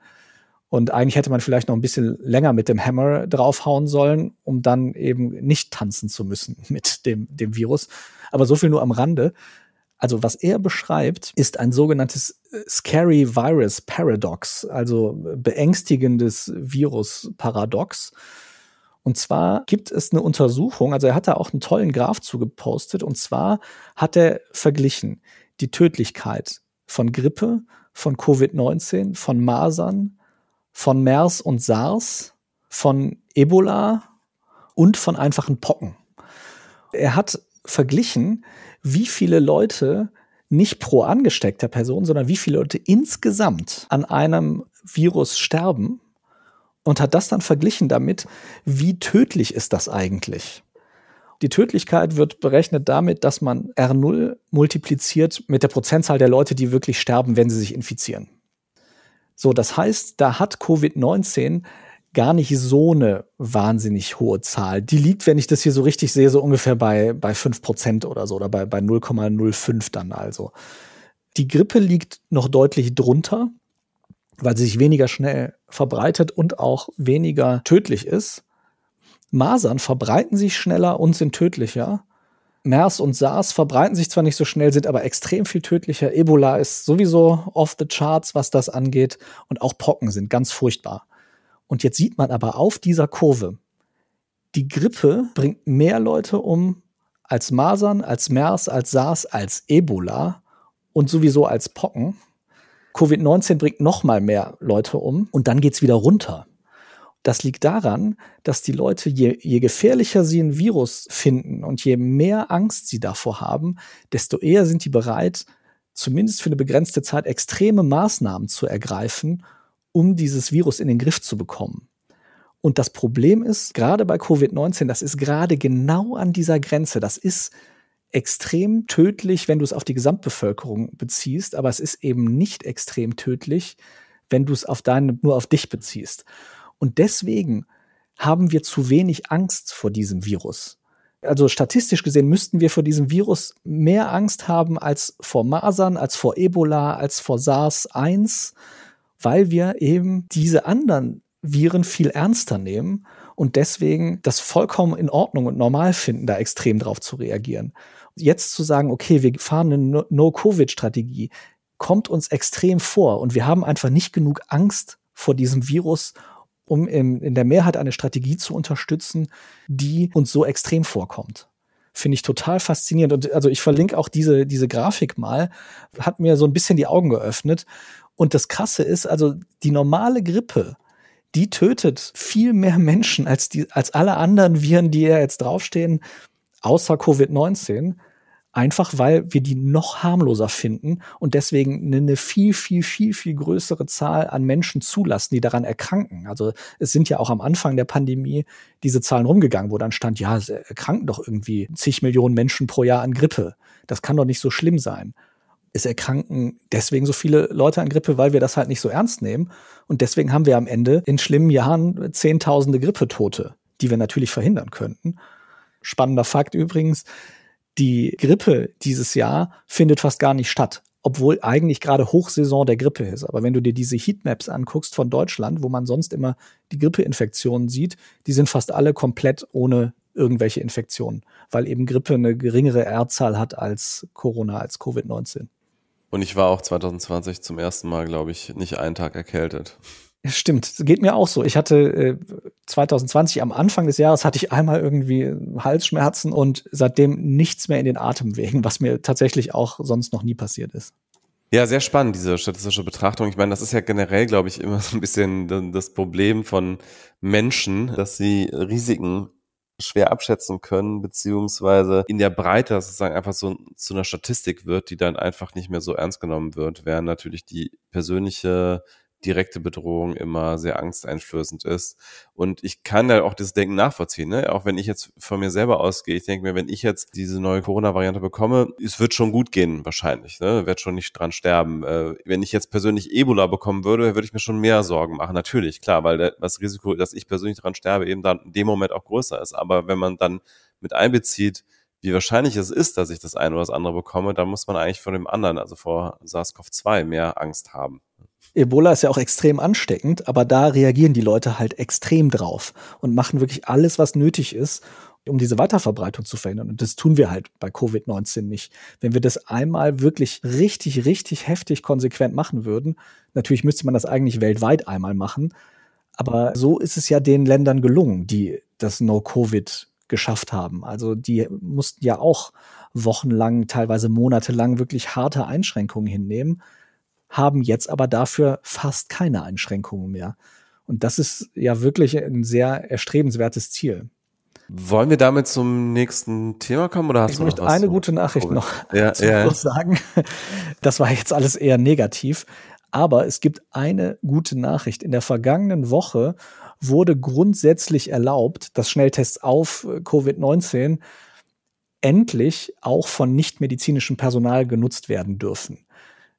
Und eigentlich hätte man vielleicht noch ein bisschen länger mit dem Hammer draufhauen sollen, um dann eben nicht tanzen zu müssen mit dem, dem Virus. Aber so viel nur am Rande. Also was er beschreibt, ist ein sogenanntes äh, Scary Virus Paradox, also beängstigendes Virus Paradox. Und zwar gibt es eine Untersuchung, also er hat da auch einen tollen Graph zugepostet, und zwar hat er verglichen die Tödlichkeit von Grippe, von Covid-19, von Masern, von MERS und SARS, von Ebola und von einfachen Pocken. Er hat verglichen, wie viele Leute nicht pro angesteckter Person, sondern wie viele Leute insgesamt an einem Virus sterben und hat das dann verglichen damit, wie tödlich ist das eigentlich. Die Tödlichkeit wird berechnet damit, dass man R0 multipliziert mit der Prozentzahl der Leute, die wirklich sterben, wenn sie sich infizieren. So, das heißt, da hat Covid-19 gar nicht so eine wahnsinnig hohe Zahl. Die liegt, wenn ich das hier so richtig sehe, so ungefähr bei, bei 5% oder so oder bei, bei 0,05 dann also. Die Grippe liegt noch deutlich drunter, weil sie sich weniger schnell verbreitet und auch weniger tödlich ist. Masern verbreiten sich schneller und sind tödlicher. MERS und SARS verbreiten sich zwar nicht so schnell, sind aber extrem viel tödlicher. Ebola ist sowieso off the charts, was das angeht. Und auch Pocken sind ganz furchtbar. Und jetzt sieht man aber auf dieser Kurve, die Grippe bringt mehr Leute um als Masern, als MERS, als SARS, als Ebola und sowieso als Pocken. Covid-19 bringt noch mal mehr Leute um und dann geht's wieder runter. Das liegt daran, dass die Leute, je, je gefährlicher sie ein Virus finden und je mehr Angst sie davor haben, desto eher sind die bereit, zumindest für eine begrenzte Zeit extreme Maßnahmen zu ergreifen, um dieses Virus in den Griff zu bekommen. Und das Problem ist, gerade bei Covid-19, das ist gerade genau an dieser Grenze. Das ist extrem tödlich, wenn du es auf die Gesamtbevölkerung beziehst, aber es ist eben nicht extrem tödlich, wenn du es auf deine, nur auf dich beziehst. Und deswegen haben wir zu wenig Angst vor diesem Virus. Also statistisch gesehen müssten wir vor diesem Virus mehr Angst haben als vor Masern, als vor Ebola, als vor SARS-1 weil wir eben diese anderen Viren viel ernster nehmen und deswegen das vollkommen in Ordnung und normal finden, da extrem drauf zu reagieren. Jetzt zu sagen, okay, wir fahren eine No-Covid-Strategie, kommt uns extrem vor und wir haben einfach nicht genug Angst vor diesem Virus, um in, in der Mehrheit eine Strategie zu unterstützen, die uns so extrem vorkommt finde ich total faszinierend. Und also ich verlinke auch diese, diese Grafik mal, hat mir so ein bisschen die Augen geöffnet. Und das Krasse ist, also die normale Grippe, die tötet viel mehr Menschen als, die, als alle anderen Viren, die ja jetzt draufstehen, außer Covid-19. Einfach weil wir die noch harmloser finden und deswegen eine viel, viel, viel, viel größere Zahl an Menschen zulassen, die daran erkranken. Also es sind ja auch am Anfang der Pandemie diese Zahlen rumgegangen, wo dann stand, ja, es erkranken doch irgendwie zig Millionen Menschen pro Jahr an Grippe. Das kann doch nicht so schlimm sein es erkranken deswegen so viele Leute an Grippe, weil wir das halt nicht so ernst nehmen. Und deswegen haben wir am Ende in schlimmen Jahren Zehntausende Grippetote, die wir natürlich verhindern könnten. Spannender Fakt übrigens, die Grippe dieses Jahr findet fast gar nicht statt, obwohl eigentlich gerade Hochsaison der Grippe ist. Aber wenn du dir diese Heatmaps anguckst von Deutschland, wo man sonst immer die Grippeinfektionen sieht, die sind fast alle komplett ohne irgendwelche Infektionen, weil eben Grippe eine geringere R-Zahl hat als Corona, als Covid-19. Und ich war auch 2020 zum ersten Mal, glaube ich, nicht einen Tag erkältet. Stimmt, geht mir auch so. Ich hatte äh, 2020 am Anfang des Jahres hatte ich einmal irgendwie Halsschmerzen und seitdem nichts mehr in den Atemwegen, was mir tatsächlich auch sonst noch nie passiert ist. Ja, sehr spannend, diese statistische Betrachtung. Ich meine, das ist ja generell, glaube ich, immer so ein bisschen das Problem von Menschen, dass sie Risiken schwer abschätzen können, beziehungsweise in der Breite sozusagen einfach so zu einer Statistik wird, die dann einfach nicht mehr so ernst genommen wird, während natürlich die persönliche direkte Bedrohung immer sehr angsteinflößend ist. Und ich kann da auch das Denken nachvollziehen, ne? auch wenn ich jetzt von mir selber ausgehe. Ich denke mir, wenn ich jetzt diese neue Corona-Variante bekomme, es wird schon gut gehen wahrscheinlich, ne? wird schon nicht dran sterben. Äh, wenn ich jetzt persönlich Ebola bekommen würde, würde ich mir schon mehr Sorgen machen. Natürlich, klar, weil das Risiko, dass ich persönlich dran sterbe, eben dann in dem Moment auch größer ist. Aber wenn man dann mit einbezieht, wie wahrscheinlich es ist, dass ich das eine oder das andere bekomme, dann muss man eigentlich vor dem anderen, also vor SARS-CoV-2, mehr Angst haben. Ebola ist ja auch extrem ansteckend, aber da reagieren die Leute halt extrem drauf und machen wirklich alles, was nötig ist, um diese Weiterverbreitung zu verhindern. Und das tun wir halt bei Covid-19 nicht. Wenn wir das einmal wirklich richtig, richtig heftig konsequent machen würden, natürlich müsste man das eigentlich weltweit einmal machen, Aber so ist es ja den Ländern gelungen, die das No-Covid geschafft haben. Also die mussten ja auch wochenlang, teilweise monatelang wirklich harte Einschränkungen hinnehmen, haben jetzt aber dafür fast keine Einschränkungen mehr. Und das ist ja wirklich ein sehr erstrebenswertes Ziel. Wollen wir damit zum nächsten Thema kommen oder hast ich du möchte noch was eine zu- gute Nachricht Covid? noch Ja, zum ja. Sagen. Das war jetzt alles eher negativ. Aber es gibt eine gute Nachricht. In der vergangenen Woche wurde grundsätzlich erlaubt, dass Schnelltests auf äh, Covid-19 endlich auch von nichtmedizinischem Personal genutzt werden dürfen.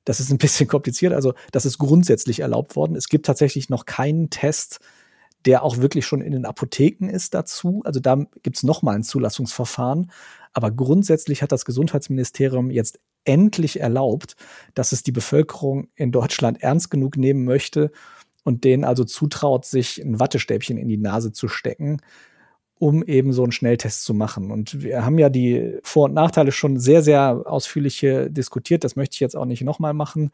Das ist ein bisschen kompliziert. Also, das ist grundsätzlich erlaubt worden. Es gibt tatsächlich noch keinen Test, der auch wirklich schon in den Apotheken ist dazu. Also da gibt es nochmal ein Zulassungsverfahren. Aber grundsätzlich hat das Gesundheitsministerium jetzt endlich erlaubt, dass es die Bevölkerung in Deutschland ernst genug nehmen möchte und denen also zutraut, sich ein Wattestäbchen in die Nase zu stecken, um eben so einen Schnelltest zu machen. Und wir haben ja die Vor- und Nachteile schon sehr, sehr ausführlich hier diskutiert. Das möchte ich jetzt auch nicht nochmal machen.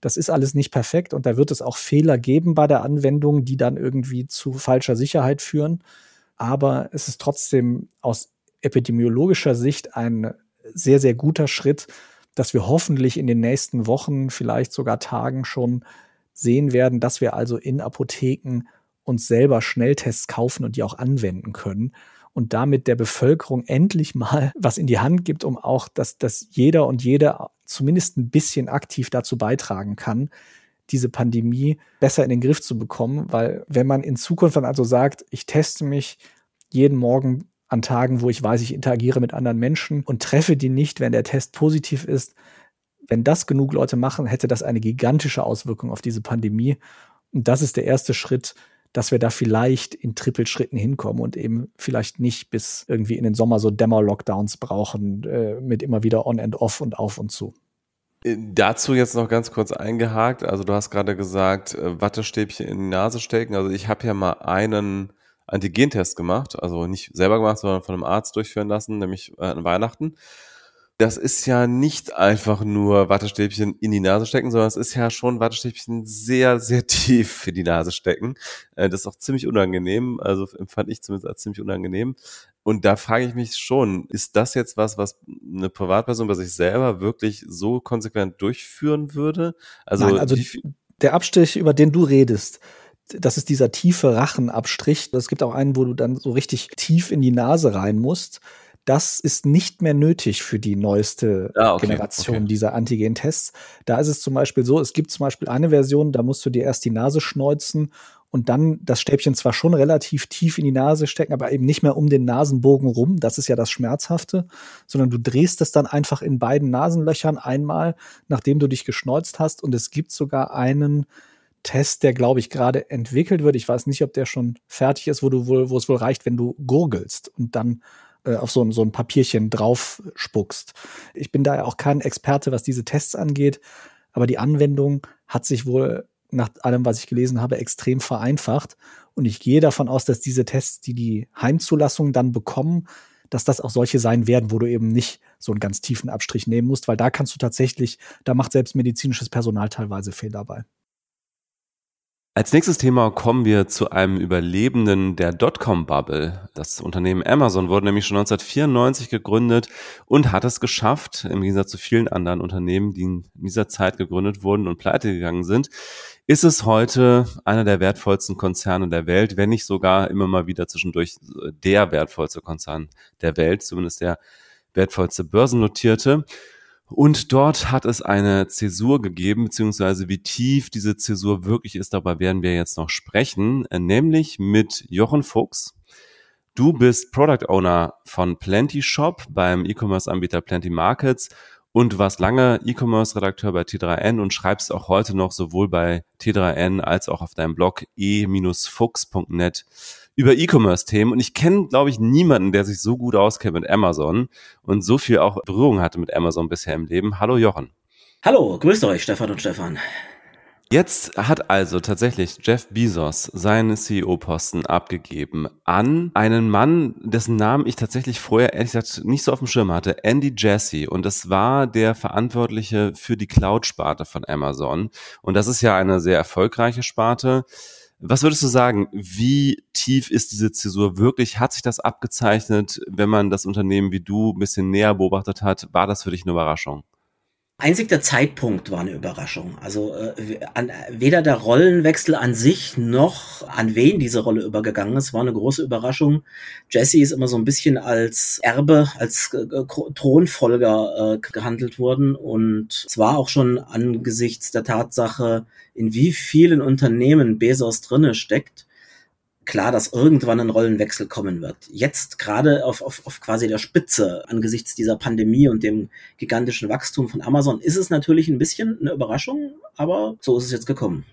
Das ist alles nicht perfekt und da wird es auch Fehler geben bei der Anwendung, die dann irgendwie zu falscher Sicherheit führen. Aber es ist trotzdem aus epidemiologischer Sicht ein sehr, sehr guter Schritt, dass wir hoffentlich in den nächsten Wochen, vielleicht sogar Tagen schon sehen werden, dass wir also in Apotheken uns selber Schnelltests kaufen und die auch anwenden können und damit der Bevölkerung endlich mal was in die Hand gibt, um auch, dass, dass jeder und jede zumindest ein bisschen aktiv dazu beitragen kann, diese Pandemie besser in den Griff zu bekommen, weil wenn man in Zukunft dann also sagt, ich teste mich jeden Morgen an Tagen, wo ich weiß, ich interagiere mit anderen Menschen und treffe die nicht, wenn der Test positiv ist, wenn das genug Leute machen, hätte das eine gigantische Auswirkung auf diese Pandemie. Und das ist der erste Schritt, dass wir da vielleicht in Trippelschritten hinkommen und eben vielleicht nicht bis irgendwie in den Sommer so Dämmer-Lockdowns brauchen, äh, mit immer wieder on and off und auf und zu. Äh, Dazu jetzt noch ganz kurz eingehakt. Also du hast gerade gesagt, äh, Wattestäbchen in die Nase stecken. Also ich habe ja mal einen Antigentest gemacht, also nicht selber gemacht, sondern von einem Arzt durchführen lassen, nämlich äh, an Weihnachten. Das ist ja nicht einfach nur Wattestäbchen in die Nase stecken, sondern es ist ja schon Wattestäbchen sehr, sehr tief für die Nase stecken. Äh, Das ist auch ziemlich unangenehm, also empfand ich zumindest als ziemlich unangenehm. Und da frage ich mich schon, ist das jetzt was, was eine Privatperson bei sich selber wirklich so konsequent durchführen würde? Also, Nein, also viel- der Abstrich, über den du redest, das ist dieser tiefe Rachenabstrich. Es gibt auch einen, wo du dann so richtig tief in die Nase rein musst. Das ist nicht mehr nötig für die neueste Ah, okay, Generation okay. dieser Antigen-Tests. Da ist es zum Beispiel so, es gibt zum Beispiel eine Version, da musst du dir erst die Nase schneuzen und dann das Stäbchen zwar schon relativ tief in die Nase stecken, aber eben nicht mehr um den Nasenbogen rum. Das ist ja das Schmerzhafte, sondern du drehst es dann einfach in beiden Nasenlöchern einmal, nachdem du dich geschneuzt hast. Und es gibt sogar einen Test, der, glaube ich, gerade entwickelt wird. Ich weiß nicht, ob der schon fertig ist, wo du wohl, wo es wohl reicht, wenn du gurgelst und dann äh, auf so ein, so ein Papierchen drauf spuckst. Ich bin da ja auch kein Experte, was diese Tests angeht, aber die Anwendung hat sich wohl nach allem, was ich gelesen habe, extrem vereinfacht. Und ich gehe davon aus, dass diese Tests, die die Heimzulassung dann bekommen, dass das auch solche sein werden, wo du eben nicht so einen ganz tiefen Abstrich nehmen musst, weil da kannst du tatsächlich, da macht selbst medizinisches Personal teilweise Fehler bei. Als nächstes Thema kommen wir zu einem Überlebenden der Dotcom-Bubble. Das Unternehmen Amazon wurde nämlich schon 1994 gegründet und hat es geschafft, im Gegensatz zu vielen anderen Unternehmen, die in dieser Zeit gegründet wurden und pleite gegangen sind, ist es heute einer der wertvollsten Konzerne der Welt, wenn nicht sogar immer mal wieder zwischendurch der wertvollste Konzern der Welt, zumindest der wertvollste börsennotierte. Und dort hat es eine Zäsur gegeben, beziehungsweise wie tief diese Zäsur wirklich ist, darüber werden wir jetzt noch sprechen, äh, nämlich mit Jochen Fuchs. Du bist Product Owner von Plenty Shop beim E-Commerce-Anbieter Plenty Markets und warst lange E-Commerce-Redakteur bei T3N und schreibst auch heute noch sowohl bei T3N als auch auf deinem Blog e-fuchs.net über E-Commerce-Themen. Und ich kenne, glaube ich, niemanden, der sich so gut auskennt mit Amazon und so viel auch Berührung hatte mit Amazon bisher im Leben. Hallo Jochen. Hallo, grüßt euch, Stefan und Stefan. Jetzt hat also tatsächlich Jeff Bezos seinen CEO-Posten abgegeben an einen Mann, dessen Namen ich tatsächlich vorher ehrlich gesagt nicht so auf dem Schirm hatte, Andy Jassy. Und das war der Verantwortliche für die Cloud-Sparte von Amazon. Und das ist ja eine sehr erfolgreiche Sparte. Was würdest du sagen, wie tief ist diese Zäsur wirklich? Hat sich das abgezeichnet, wenn man das Unternehmen wie du ein bisschen näher beobachtet hat? War das für dich eine Überraschung? Einzig der Zeitpunkt war eine Überraschung. Also äh, an, weder der Rollenwechsel an sich noch an wen diese Rolle übergegangen ist, war eine große Überraschung. Jesse ist immer so ein bisschen als Erbe, als äh, Thronfolger äh, gehandelt worden und es war auch schon angesichts der Tatsache, in wie vielen Unternehmen Bezos drinne steckt, klar, dass irgendwann ein Rollenwechsel kommen wird. Jetzt gerade auf, auf, auf quasi der Spitze angesichts dieser Pandemie und dem gigantischen Wachstum von Amazon ist es natürlich ein bisschen eine Überraschung, aber so ist es jetzt gekommen.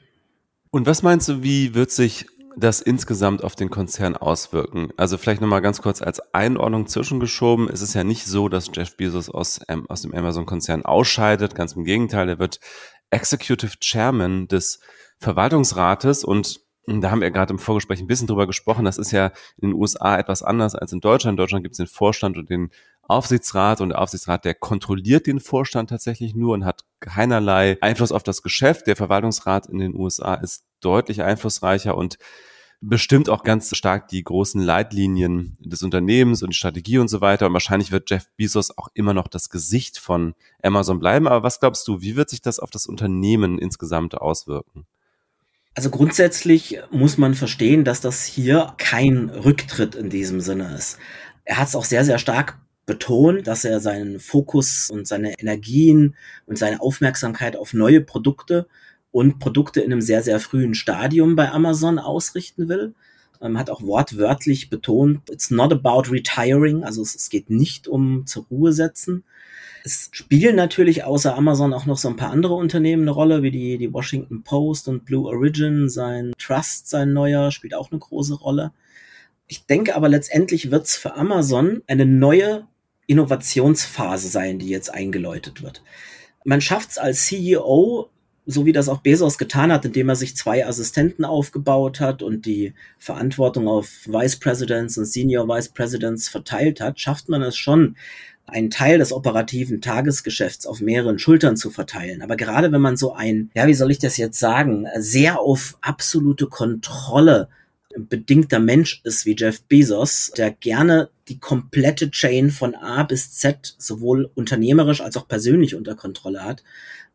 Und was meinst du, wie wird sich das insgesamt auf den Konzern auswirken? Also vielleicht nochmal ganz kurz als Einordnung zwischengeschoben. Es ist ja nicht so, dass Jeff Bezos aus, ähm, aus dem Amazon-Konzern ausscheidet. Ganz im Gegenteil, er wird Executive Chairman des Verwaltungsrates und da haben wir gerade im Vorgespräch ein bisschen drüber gesprochen. Das ist ja in den USA etwas anders als in Deutschland. In Deutschland gibt es den Vorstand und den Aufsichtsrat und der Aufsichtsrat, der kontrolliert den Vorstand tatsächlich nur und hat keinerlei Einfluss auf das Geschäft. Der Verwaltungsrat in den USA ist deutlich einflussreicher und bestimmt auch ganz stark die großen Leitlinien des Unternehmens und die Strategie und so weiter. Und wahrscheinlich wird Jeff Bezos auch immer noch das Gesicht von Amazon bleiben. Aber was glaubst du, wie wird sich das auf das Unternehmen insgesamt auswirken? Also grundsätzlich muss man verstehen, dass das hier kein Rücktritt in diesem Sinne ist. Er hat es auch sehr, sehr stark betont, dass er seinen Fokus und seine Energien und seine Aufmerksamkeit auf neue Produkte und Produkte in einem sehr, sehr frühen Stadium bei Amazon ausrichten will. Ähm, hat auch wortwörtlich betont, it's not about retiring, also es geht nicht um zur Ruhe setzen, es spielen natürlich außer Amazon auch noch so ein paar andere Unternehmen eine Rolle, wie die, die Washington Post und Blue Origin. Sein Trust, sein neuer, spielt auch eine große Rolle. Ich denke aber letztendlich wird es für Amazon eine neue Innovationsphase sein, die jetzt eingeläutet wird. Man schafft es als CEO, so wie das auch Bezos getan hat, indem er sich zwei Assistenten aufgebaut hat und die Verantwortung auf Vice Presidents und Senior Vice Presidents verteilt hat, schafft man es schon, einen Teil des operativen Tagesgeschäfts auf mehreren Schultern zu verteilen. Aber gerade wenn man so ein, ja, wie soll ich das jetzt sagen, sehr auf absolute Kontrolle bedingter Mensch ist wie Jeff Bezos, der gerne die komplette Chain von A bis Z sowohl unternehmerisch als auch persönlich unter Kontrolle hat,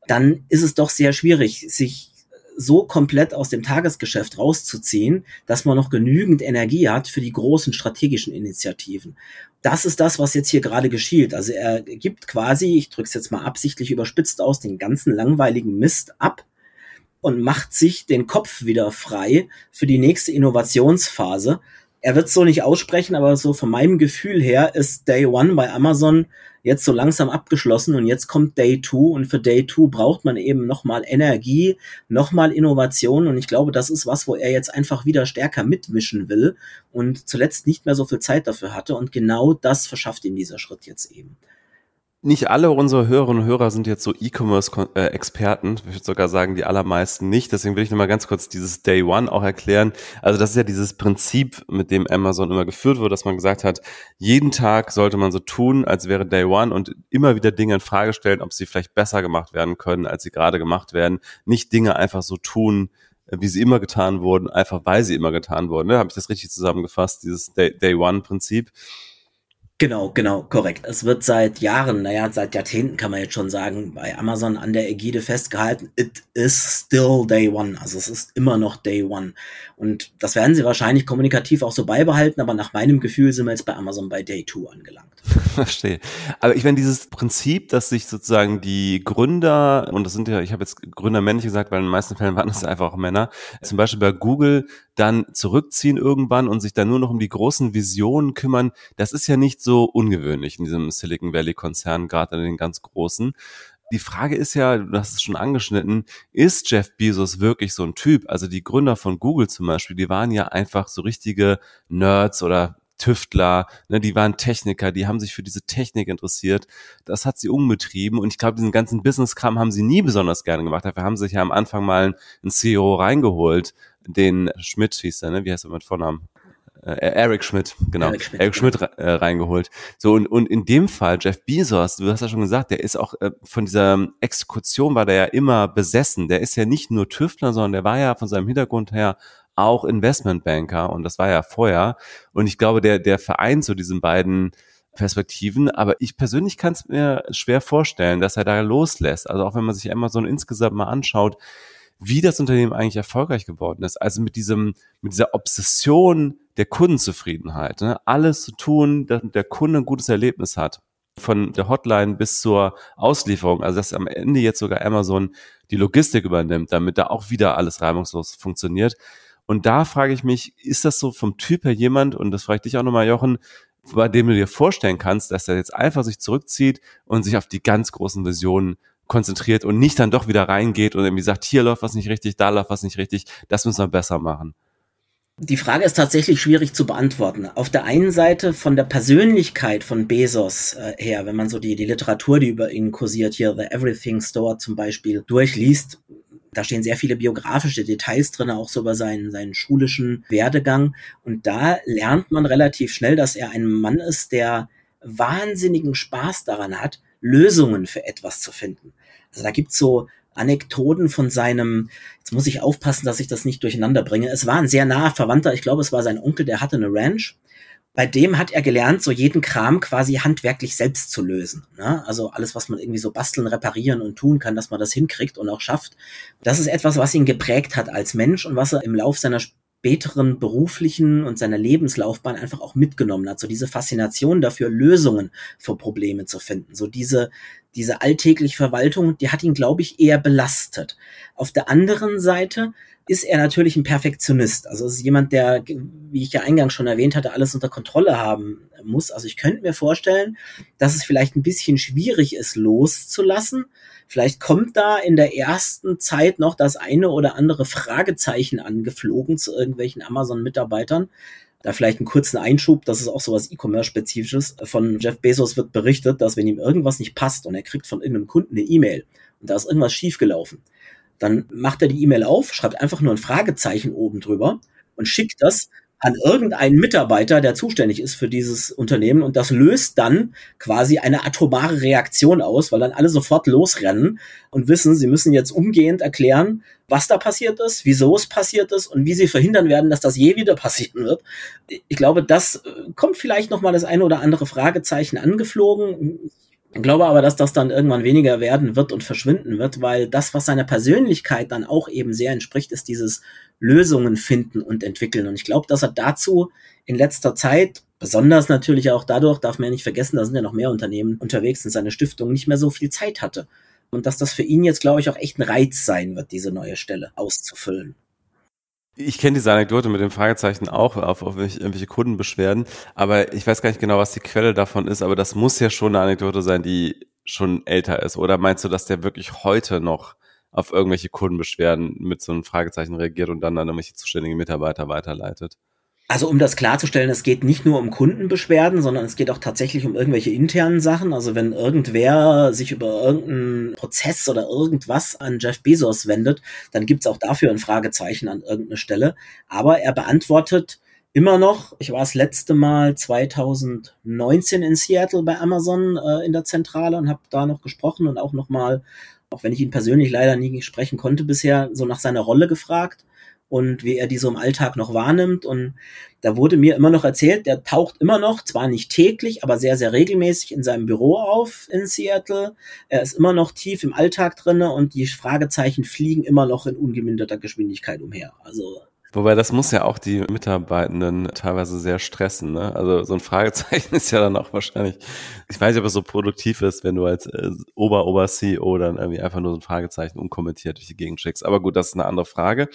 dann ist es doch sehr schwierig, sich so komplett aus dem Tagesgeschäft rauszuziehen, dass man noch genügend Energie hat für die großen strategischen Initiativen. Das ist das, was jetzt hier gerade geschieht. Also er gibt quasi, ich drücke es jetzt mal absichtlich überspitzt aus, den ganzen langweiligen Mist ab und macht sich den Kopf wieder frei für die nächste Innovationsphase. Er wird so nicht aussprechen, aber so von meinem Gefühl her ist Day One bei Amazon jetzt so langsam abgeschlossen und jetzt kommt Day 2 und für Day 2 braucht man eben nochmal Energie, nochmal Innovation und ich glaube, das ist was, wo er jetzt einfach wieder stärker mitmischen will und zuletzt nicht mehr so viel Zeit dafür hatte und genau das verschafft ihm dieser Schritt jetzt eben nicht alle unsere Hörerinnen und Hörer sind jetzt so E-Commerce-Experten. Ich würde sogar sagen, die allermeisten nicht. Deswegen will ich nochmal ganz kurz dieses Day One auch erklären. Also das ist ja dieses Prinzip, mit dem Amazon immer geführt wurde, dass man gesagt hat, jeden Tag sollte man so tun, als wäre Day One und immer wieder Dinge in Frage stellen, ob sie vielleicht besser gemacht werden können, als sie gerade gemacht werden. Nicht Dinge einfach so tun, wie sie immer getan wurden, einfach weil sie immer getan wurden. Ne? Habe ich das richtig zusammengefasst, dieses Day, Day One-Prinzip? Genau, genau, korrekt. Es wird seit Jahren, naja, seit Jahrzehnten kann man jetzt schon sagen, bei Amazon an der Ägide festgehalten, it is still day one. Also es ist immer noch day one. Und das werden sie wahrscheinlich kommunikativ auch so beibehalten, aber nach meinem Gefühl sind wir jetzt bei Amazon bei day two angelangt. Verstehe. Aber ich meine, dieses Prinzip, dass sich sozusagen die Gründer, und das sind ja, ich habe jetzt Gründer männlich gesagt, weil in den meisten Fällen waren das einfach auch Männer, zum Beispiel bei Google dann zurückziehen irgendwann und sich dann nur noch um die großen Visionen kümmern, das ist ja nicht so ungewöhnlich in diesem Silicon Valley Konzern, gerade in den ganz großen. Die Frage ist ja, du hast es schon angeschnitten, ist Jeff Bezos wirklich so ein Typ? Also die Gründer von Google zum Beispiel, die waren ja einfach so richtige Nerds oder Tüftler, ne, die waren Techniker, die haben sich für diese Technik interessiert. Das hat sie umgetrieben und ich glaube, diesen ganzen Business-Kram haben sie nie besonders gerne gemacht. Dafür haben sie sich ja am Anfang mal einen CEO reingeholt, den Schmidt hieß er, ne? Wie heißt er mit Vornamen? Äh, Eric Schmidt, genau. Eric Schmidt, Eric Schmidt äh, reingeholt. So, und, und in dem Fall, Jeff Bezos, du hast ja schon gesagt, der ist auch äh, von dieser Exekution war der ja immer besessen. Der ist ja nicht nur Tüftler, sondern der war ja von seinem Hintergrund her auch Investmentbanker und das war ja vorher. Und ich glaube, der, der Verein zu diesen beiden Perspektiven, aber ich persönlich kann es mir schwer vorstellen, dass er da loslässt. Also auch wenn man sich Amazon insgesamt mal anschaut, wie das Unternehmen eigentlich erfolgreich geworden ist. Also mit diesem, mit dieser Obsession der Kundenzufriedenheit, ne? alles zu tun, dass der Kunde ein gutes Erlebnis hat. Von der Hotline bis zur Auslieferung, also dass am Ende jetzt sogar Amazon die Logistik übernimmt, damit da auch wieder alles reibungslos funktioniert. Und da frage ich mich, ist das so vom Typ her jemand, und das frage ich dich auch nochmal, Jochen, bei dem du dir vorstellen kannst, dass er jetzt einfach sich zurückzieht und sich auf die ganz großen Visionen konzentriert und nicht dann doch wieder reingeht und irgendwie sagt, hier läuft was nicht richtig, da läuft was nicht richtig, das müssen wir besser machen. Die Frage ist tatsächlich schwierig zu beantworten. Auf der einen Seite von der Persönlichkeit von Bezos äh, her, wenn man so die, die Literatur, die über ihn kursiert, hier The Everything Store zum Beispiel, durchliest, da stehen sehr viele biografische Details drin, auch so über seinen, seinen schulischen Werdegang. Und da lernt man relativ schnell, dass er ein Mann ist, der wahnsinnigen Spaß daran hat, Lösungen für etwas zu finden. Also da gibt's so Anekdoten von seinem, jetzt muss ich aufpassen, dass ich das nicht durcheinander bringe. Es war ein sehr naher Verwandter, ich glaube, es war sein Onkel, der hatte eine Ranch. Bei dem hat er gelernt, so jeden Kram quasi handwerklich selbst zu lösen. Ne? Also alles, was man irgendwie so basteln, reparieren und tun kann, dass man das hinkriegt und auch schafft. Das ist etwas, was ihn geprägt hat als Mensch und was er im Lauf seiner späteren beruflichen und seiner Lebenslaufbahn einfach auch mitgenommen hat. So diese Faszination dafür, Lösungen für Probleme zu finden. So diese, diese alltägliche Verwaltung, die hat ihn, glaube ich, eher belastet. Auf der anderen Seite ist er natürlich ein Perfektionist. Also es ist jemand, der, wie ich ja eingangs schon erwähnt hatte, alles unter Kontrolle haben muss. Also ich könnte mir vorstellen, dass es vielleicht ein bisschen schwierig ist, loszulassen. Vielleicht kommt da in der ersten Zeit noch das eine oder andere Fragezeichen angeflogen zu irgendwelchen Amazon-Mitarbeitern. Da vielleicht einen kurzen Einschub, das ist auch sowas E-Commerce-spezifisches. Von Jeff Bezos wird berichtet, dass wenn ihm irgendwas nicht passt und er kriegt von irgendeinem Kunden eine E-Mail und da ist irgendwas schiefgelaufen, dann macht er die E-Mail auf, schreibt einfach nur ein Fragezeichen oben drüber und schickt das an irgendeinen Mitarbeiter, der zuständig ist für dieses Unternehmen und das löst dann quasi eine atomare Reaktion aus, weil dann alle sofort losrennen und wissen, sie müssen jetzt umgehend erklären, was da passiert ist, wieso es passiert ist und wie sie verhindern werden, dass das je wieder passieren wird. Ich glaube, das äh, kommt vielleicht noch mal das eine oder andere Fragezeichen angeflogen. Ich glaube aber, dass das dann irgendwann weniger werden wird und verschwinden wird, weil das, was seiner Persönlichkeit dann auch eben sehr entspricht, ist dieses Lösungen finden und entwickeln. Und ich glaube, dass er dazu in letzter Zeit, besonders natürlich auch dadurch, darf man ja nicht vergessen, da sind ja noch mehr Unternehmen unterwegs und seine Stiftung nicht mehr so viel Zeit hatte. Und dass das für ihn jetzt, glaube ich, auch echt ein Reiz sein wird, diese neue Stelle auszufüllen. Ich kenne diese Anekdote mit dem Fragezeichen auch auf, auf irgendwelche Kundenbeschwerden, aber ich weiß gar nicht genau, was die Quelle davon ist, aber das muss ja schon eine Anekdote sein, die schon älter ist. Oder meinst du, dass der wirklich heute noch auf irgendwelche Kundenbeschwerden mit so einem Fragezeichen reagiert und dann an irgendwelche zuständigen Mitarbeiter weiterleitet? Also um das klarzustellen, es geht nicht nur um Kundenbeschwerden, sondern es geht auch tatsächlich um irgendwelche internen Sachen. Also wenn irgendwer sich über irgendeinen Prozess oder irgendwas an Jeff Bezos wendet, dann gibt's auch dafür ein Fragezeichen an irgendeiner Stelle. Aber er beantwortet immer noch, ich war das letzte Mal 2019 in Seattle bei Amazon äh, in der Zentrale und habe da noch gesprochen und auch nochmal, auch wenn ich ihn persönlich leider nie sprechen konnte bisher, so nach seiner Rolle gefragt und wie er die so im Alltag noch wahrnimmt. Und da wurde mir immer noch erzählt, der taucht immer noch, zwar nicht täglich, aber sehr, sehr regelmäßig in seinem Büro auf in Seattle. Er ist immer noch tief im Alltag drinne und die Fragezeichen fliegen immer noch in ungeminderter Geschwindigkeit umher. Also Wobei das muss ja auch die Mitarbeitenden teilweise sehr stressen. Ne? Also so ein Fragezeichen ist ja dann auch wahrscheinlich, ich weiß nicht, ob es so produktiv ist, wenn du als äh, Ober-Ober-CEO dann irgendwie einfach nur so ein Fragezeichen unkommentiert durch die Gegend schickst. Aber gut, das ist eine andere Frage.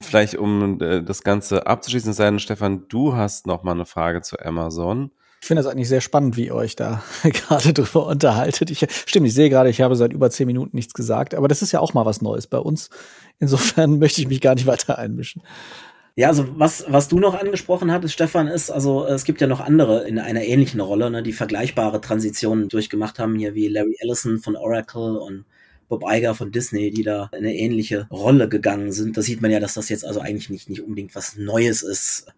Vielleicht um äh, das Ganze abzuschließen, sein, Stefan, du hast noch mal eine Frage zu Amazon. Ich finde das eigentlich sehr spannend, wie ihr euch da gerade drüber unterhaltet. Ich, stimmt, ich sehe gerade, ich habe seit über zehn Minuten nichts gesagt, aber das ist ja auch mal was Neues bei uns. Insofern möchte ich mich gar nicht weiter einmischen. Ja, also was, was du noch angesprochen hattest, Stefan, ist, also es gibt ja noch andere in einer ähnlichen Rolle, ne, die vergleichbare Transitionen durchgemacht haben, hier wie Larry Ellison von Oracle und Bob Iger von Disney, die da in eine ähnliche Rolle gegangen sind. Da sieht man ja, dass das jetzt also eigentlich nicht, nicht unbedingt was Neues ist,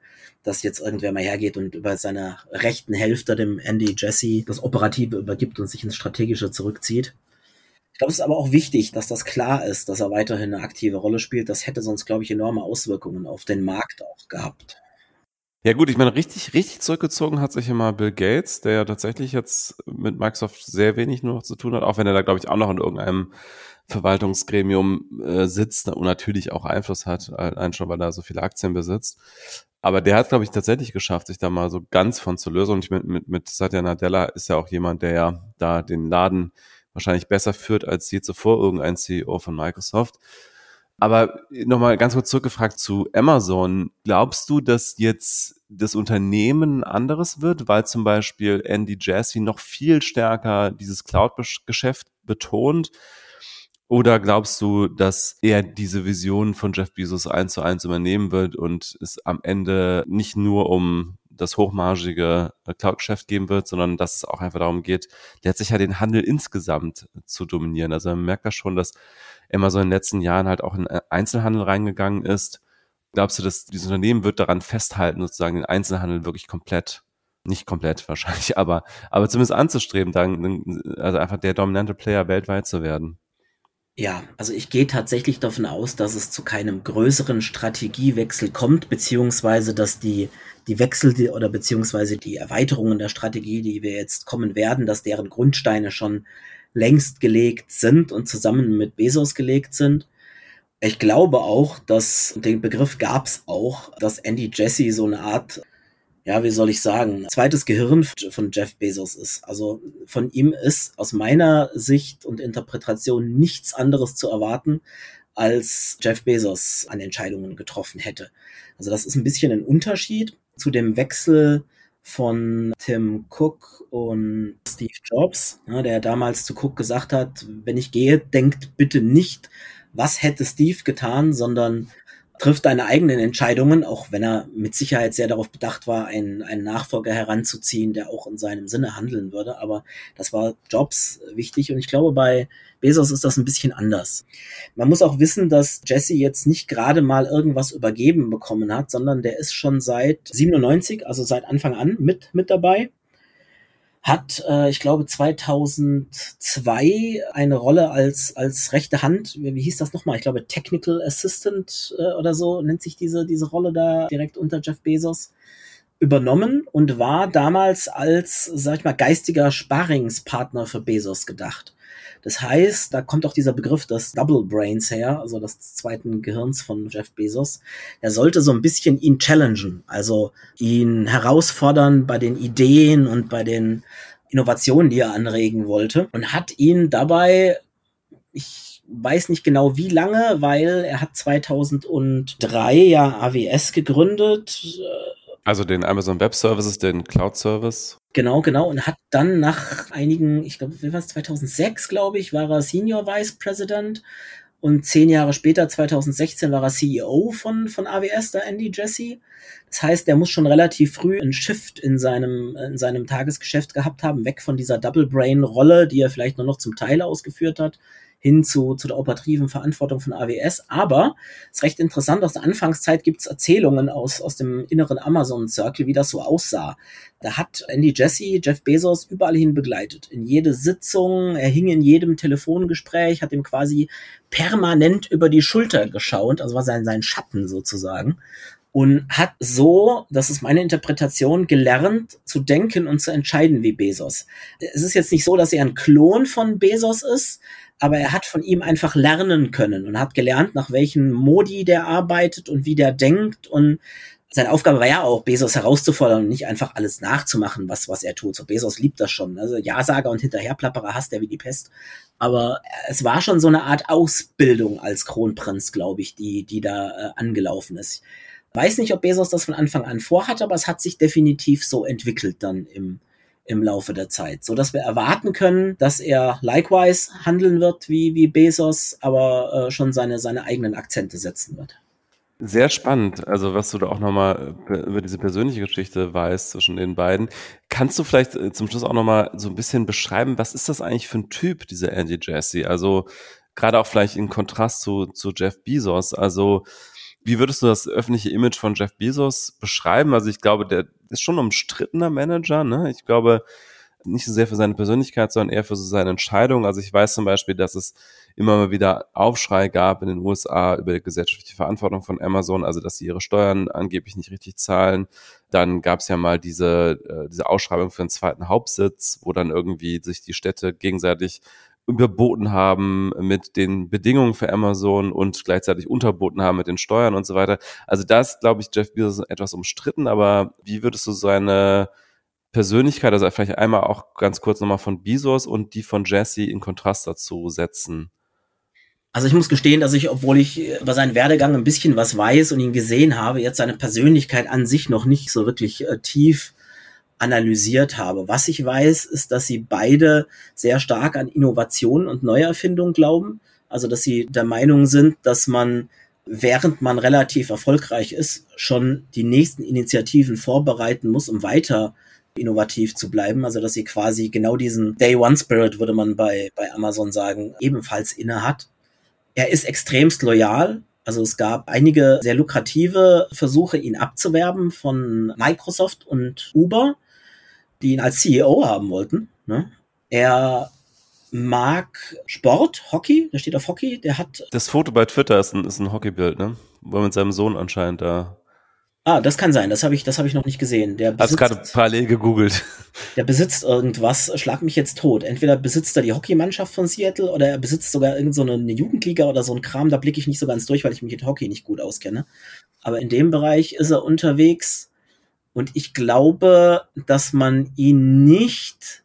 dass jetzt irgendwer mal hergeht und über seiner rechten Hälfte, dem Andy Jesse, das Operative übergibt und sich ins Strategische zurückzieht. Ich glaube, es ist aber auch wichtig, dass das klar ist, dass er weiterhin eine aktive Rolle spielt. Das hätte sonst, glaube ich, enorme Auswirkungen auf den Markt auch gehabt. Ja gut, ich meine, richtig, richtig zurückgezogen hat sich immer Bill Gates, der ja tatsächlich jetzt mit Microsoft sehr wenig nur noch zu tun hat, auch wenn er da, glaube ich, auch noch in irgendeinem Verwaltungsgremium äh, sitzt und natürlich auch Einfluss hat, allein schon, weil er so viele Aktien besitzt. Aber der hat, glaube ich, tatsächlich geschafft, sich da mal so ganz von zu lösen. Und ich mit, mit, mit Satya Nadella ist ja auch jemand, der ja da den Laden wahrscheinlich besser führt als je zuvor irgendein CEO von Microsoft. Aber nochmal ganz kurz zurückgefragt zu Amazon. Glaubst du, dass jetzt das Unternehmen anderes wird, weil zum Beispiel Andy Jassy noch viel stärker dieses Cloud-Geschäft betont? Oder glaubst du, dass er diese Vision von Jeff Bezos eins zu eins übernehmen wird und es am Ende nicht nur um das hochmargige Cloud-Geschäft geben wird, sondern dass es auch einfach darum geht, letztlich ja den Handel insgesamt zu dominieren. Also man merkt ja schon, dass Amazon in den letzten Jahren halt auch in Einzelhandel reingegangen ist. Glaubst du, dass dieses Unternehmen wird daran festhalten, sozusagen den Einzelhandel wirklich komplett nicht komplett wahrscheinlich, aber, aber zumindest anzustreben, dann, also einfach der dominante Player weltweit zu werden. Ja, also ich gehe tatsächlich davon aus, dass es zu keinem größeren Strategiewechsel kommt, beziehungsweise dass die, die Wechsel oder beziehungsweise die Erweiterungen der Strategie, die wir jetzt kommen werden, dass deren Grundsteine schon längst gelegt sind und zusammen mit Bezos gelegt sind. Ich glaube auch, dass den Begriff gab es auch, dass Andy Jesse so eine Art ja, wie soll ich sagen, zweites Gehirn von Jeff Bezos ist. Also von ihm ist aus meiner Sicht und Interpretation nichts anderes zu erwarten, als Jeff Bezos an Entscheidungen getroffen hätte. Also das ist ein bisschen ein Unterschied zu dem Wechsel von Tim Cook und Steve Jobs, ne, der damals zu Cook gesagt hat, wenn ich gehe, denkt bitte nicht, was hätte Steve getan, sondern trifft deine eigenen Entscheidungen, auch wenn er mit Sicherheit sehr darauf bedacht war, einen, einen Nachfolger heranzuziehen, der auch in seinem Sinne handeln würde. Aber das war Jobs wichtig und ich glaube, bei Bezos ist das ein bisschen anders. Man muss auch wissen, dass Jesse jetzt nicht gerade mal irgendwas übergeben bekommen hat, sondern der ist schon seit 97, also seit Anfang an mit, mit dabei hat, äh, ich glaube, 2002 eine Rolle als, als rechte Hand, wie, wie hieß das nochmal? Ich glaube, Technical Assistant äh, oder so nennt sich diese, diese Rolle da direkt unter Jeff Bezos übernommen und war damals als, sag ich mal, geistiger Sparingspartner für Bezos gedacht. Das heißt, da kommt auch dieser Begriff des Double Brains her, also des zweiten Gehirns von Jeff Bezos. Er sollte so ein bisschen ihn challengen, also ihn herausfordern bei den Ideen und bei den Innovationen, die er anregen wollte und hat ihn dabei, ich weiß nicht genau wie lange, weil er hat 2003 ja AWS gegründet, also den Amazon Web Services, den Cloud Service. Genau, genau. Und hat dann nach einigen, ich glaube, wie war es, 2006, glaube ich, war er Senior Vice President. Und zehn Jahre später, 2016, war er CEO von, von AWS, der Andy Jesse. Das heißt, er muss schon relativ früh einen Shift in seinem, in seinem Tagesgeschäft gehabt haben, weg von dieser Double Brain Rolle, die er vielleicht nur noch zum Teil ausgeführt hat, hin zu, zu der operativen Verantwortung von AWS. Aber es ist recht interessant, aus der Anfangszeit gibt es Erzählungen aus, aus dem inneren Amazon-Circle, wie das so aussah. Da hat Andy Jesse Jeff Bezos überall hin begleitet. In jede Sitzung, er hing in jedem Telefongespräch, hat ihm quasi permanent über die Schulter geschaut, also war sein, sein Schatten sozusagen und hat so, das ist meine Interpretation, gelernt zu denken und zu entscheiden wie Bezos. Es ist jetzt nicht so, dass er ein Klon von Bezos ist, aber er hat von ihm einfach lernen können und hat gelernt, nach welchen Modi der arbeitet und wie der denkt und seine Aufgabe war ja auch, Bezos herauszufordern und nicht einfach alles nachzumachen, was, was er tut. So, Bezos liebt das schon. Also Ja-Sager und Hinterherplapperer hasst er wie die Pest. Aber es war schon so eine Art Ausbildung als Kronprinz, glaube ich, die, die da äh, angelaufen ist. Weiß nicht, ob Bezos das von Anfang an vorhat, aber es hat sich definitiv so entwickelt dann im, im Laufe der Zeit, so dass wir erwarten können, dass er likewise handeln wird wie, wie Bezos, aber äh, schon seine, seine eigenen Akzente setzen wird. Sehr spannend, also was du da auch nochmal über diese persönliche Geschichte weißt zwischen den beiden. Kannst du vielleicht äh, zum Schluss auch nochmal so ein bisschen beschreiben, was ist das eigentlich für ein Typ, dieser Andy Jassy? Also gerade auch vielleicht in Kontrast zu, zu Jeff Bezos. Also wie würdest du das öffentliche Image von Jeff Bezos beschreiben? Also ich glaube, der ist schon ein umstrittener Manager. Ne? Ich glaube, nicht so sehr für seine Persönlichkeit, sondern eher für so seine Entscheidung. Also ich weiß zum Beispiel, dass es immer mal wieder Aufschrei gab in den USA über die gesellschaftliche Verantwortung von Amazon, also dass sie ihre Steuern angeblich nicht richtig zahlen. Dann gab es ja mal diese, äh, diese Ausschreibung für einen zweiten Hauptsitz, wo dann irgendwie sich die Städte gegenseitig überboten haben mit den Bedingungen für Amazon und gleichzeitig unterboten haben mit den Steuern und so weiter. Also das, glaube ich, Jeff Bezos etwas umstritten, aber wie würdest du seine Persönlichkeit, also vielleicht einmal auch ganz kurz nochmal von Bezos und die von Jesse in Kontrast dazu setzen? Also ich muss gestehen, dass ich, obwohl ich über seinen Werdegang ein bisschen was weiß und ihn gesehen habe, jetzt seine Persönlichkeit an sich noch nicht so wirklich äh, tief analysiert habe. Was ich weiß, ist, dass sie beide sehr stark an Innovation und Neuerfindung glauben. Also, dass sie der Meinung sind, dass man, während man relativ erfolgreich ist, schon die nächsten Initiativen vorbereiten muss, um weiter innovativ zu bleiben. Also, dass sie quasi genau diesen Day One Spirit, würde man bei, bei Amazon sagen, ebenfalls inne hat. Er ist extremst loyal. Also es gab einige sehr lukrative Versuche, ihn abzuwerben von Microsoft und Uber die ihn als CEO haben wollten. Ne? Er mag Sport, Hockey, der steht auf Hockey, der hat. Das Foto bei Twitter ist ein, ist ein Hockeybild, ne? Wo er mit seinem Sohn anscheinend da. Ah, das kann sein, das habe ich, das habe ich noch nicht gesehen. Der besitzt, gerade parallel gegoogelt. Der besitzt irgendwas, schlag mich jetzt tot. Entweder besitzt er die Hockeymannschaft von Seattle oder er besitzt sogar irgendeine so Jugendliga oder so ein Kram, da blicke ich nicht so ganz durch, weil ich mich mit Hockey nicht gut auskenne. Aber in dem Bereich ist er unterwegs und ich glaube, dass man ihn nicht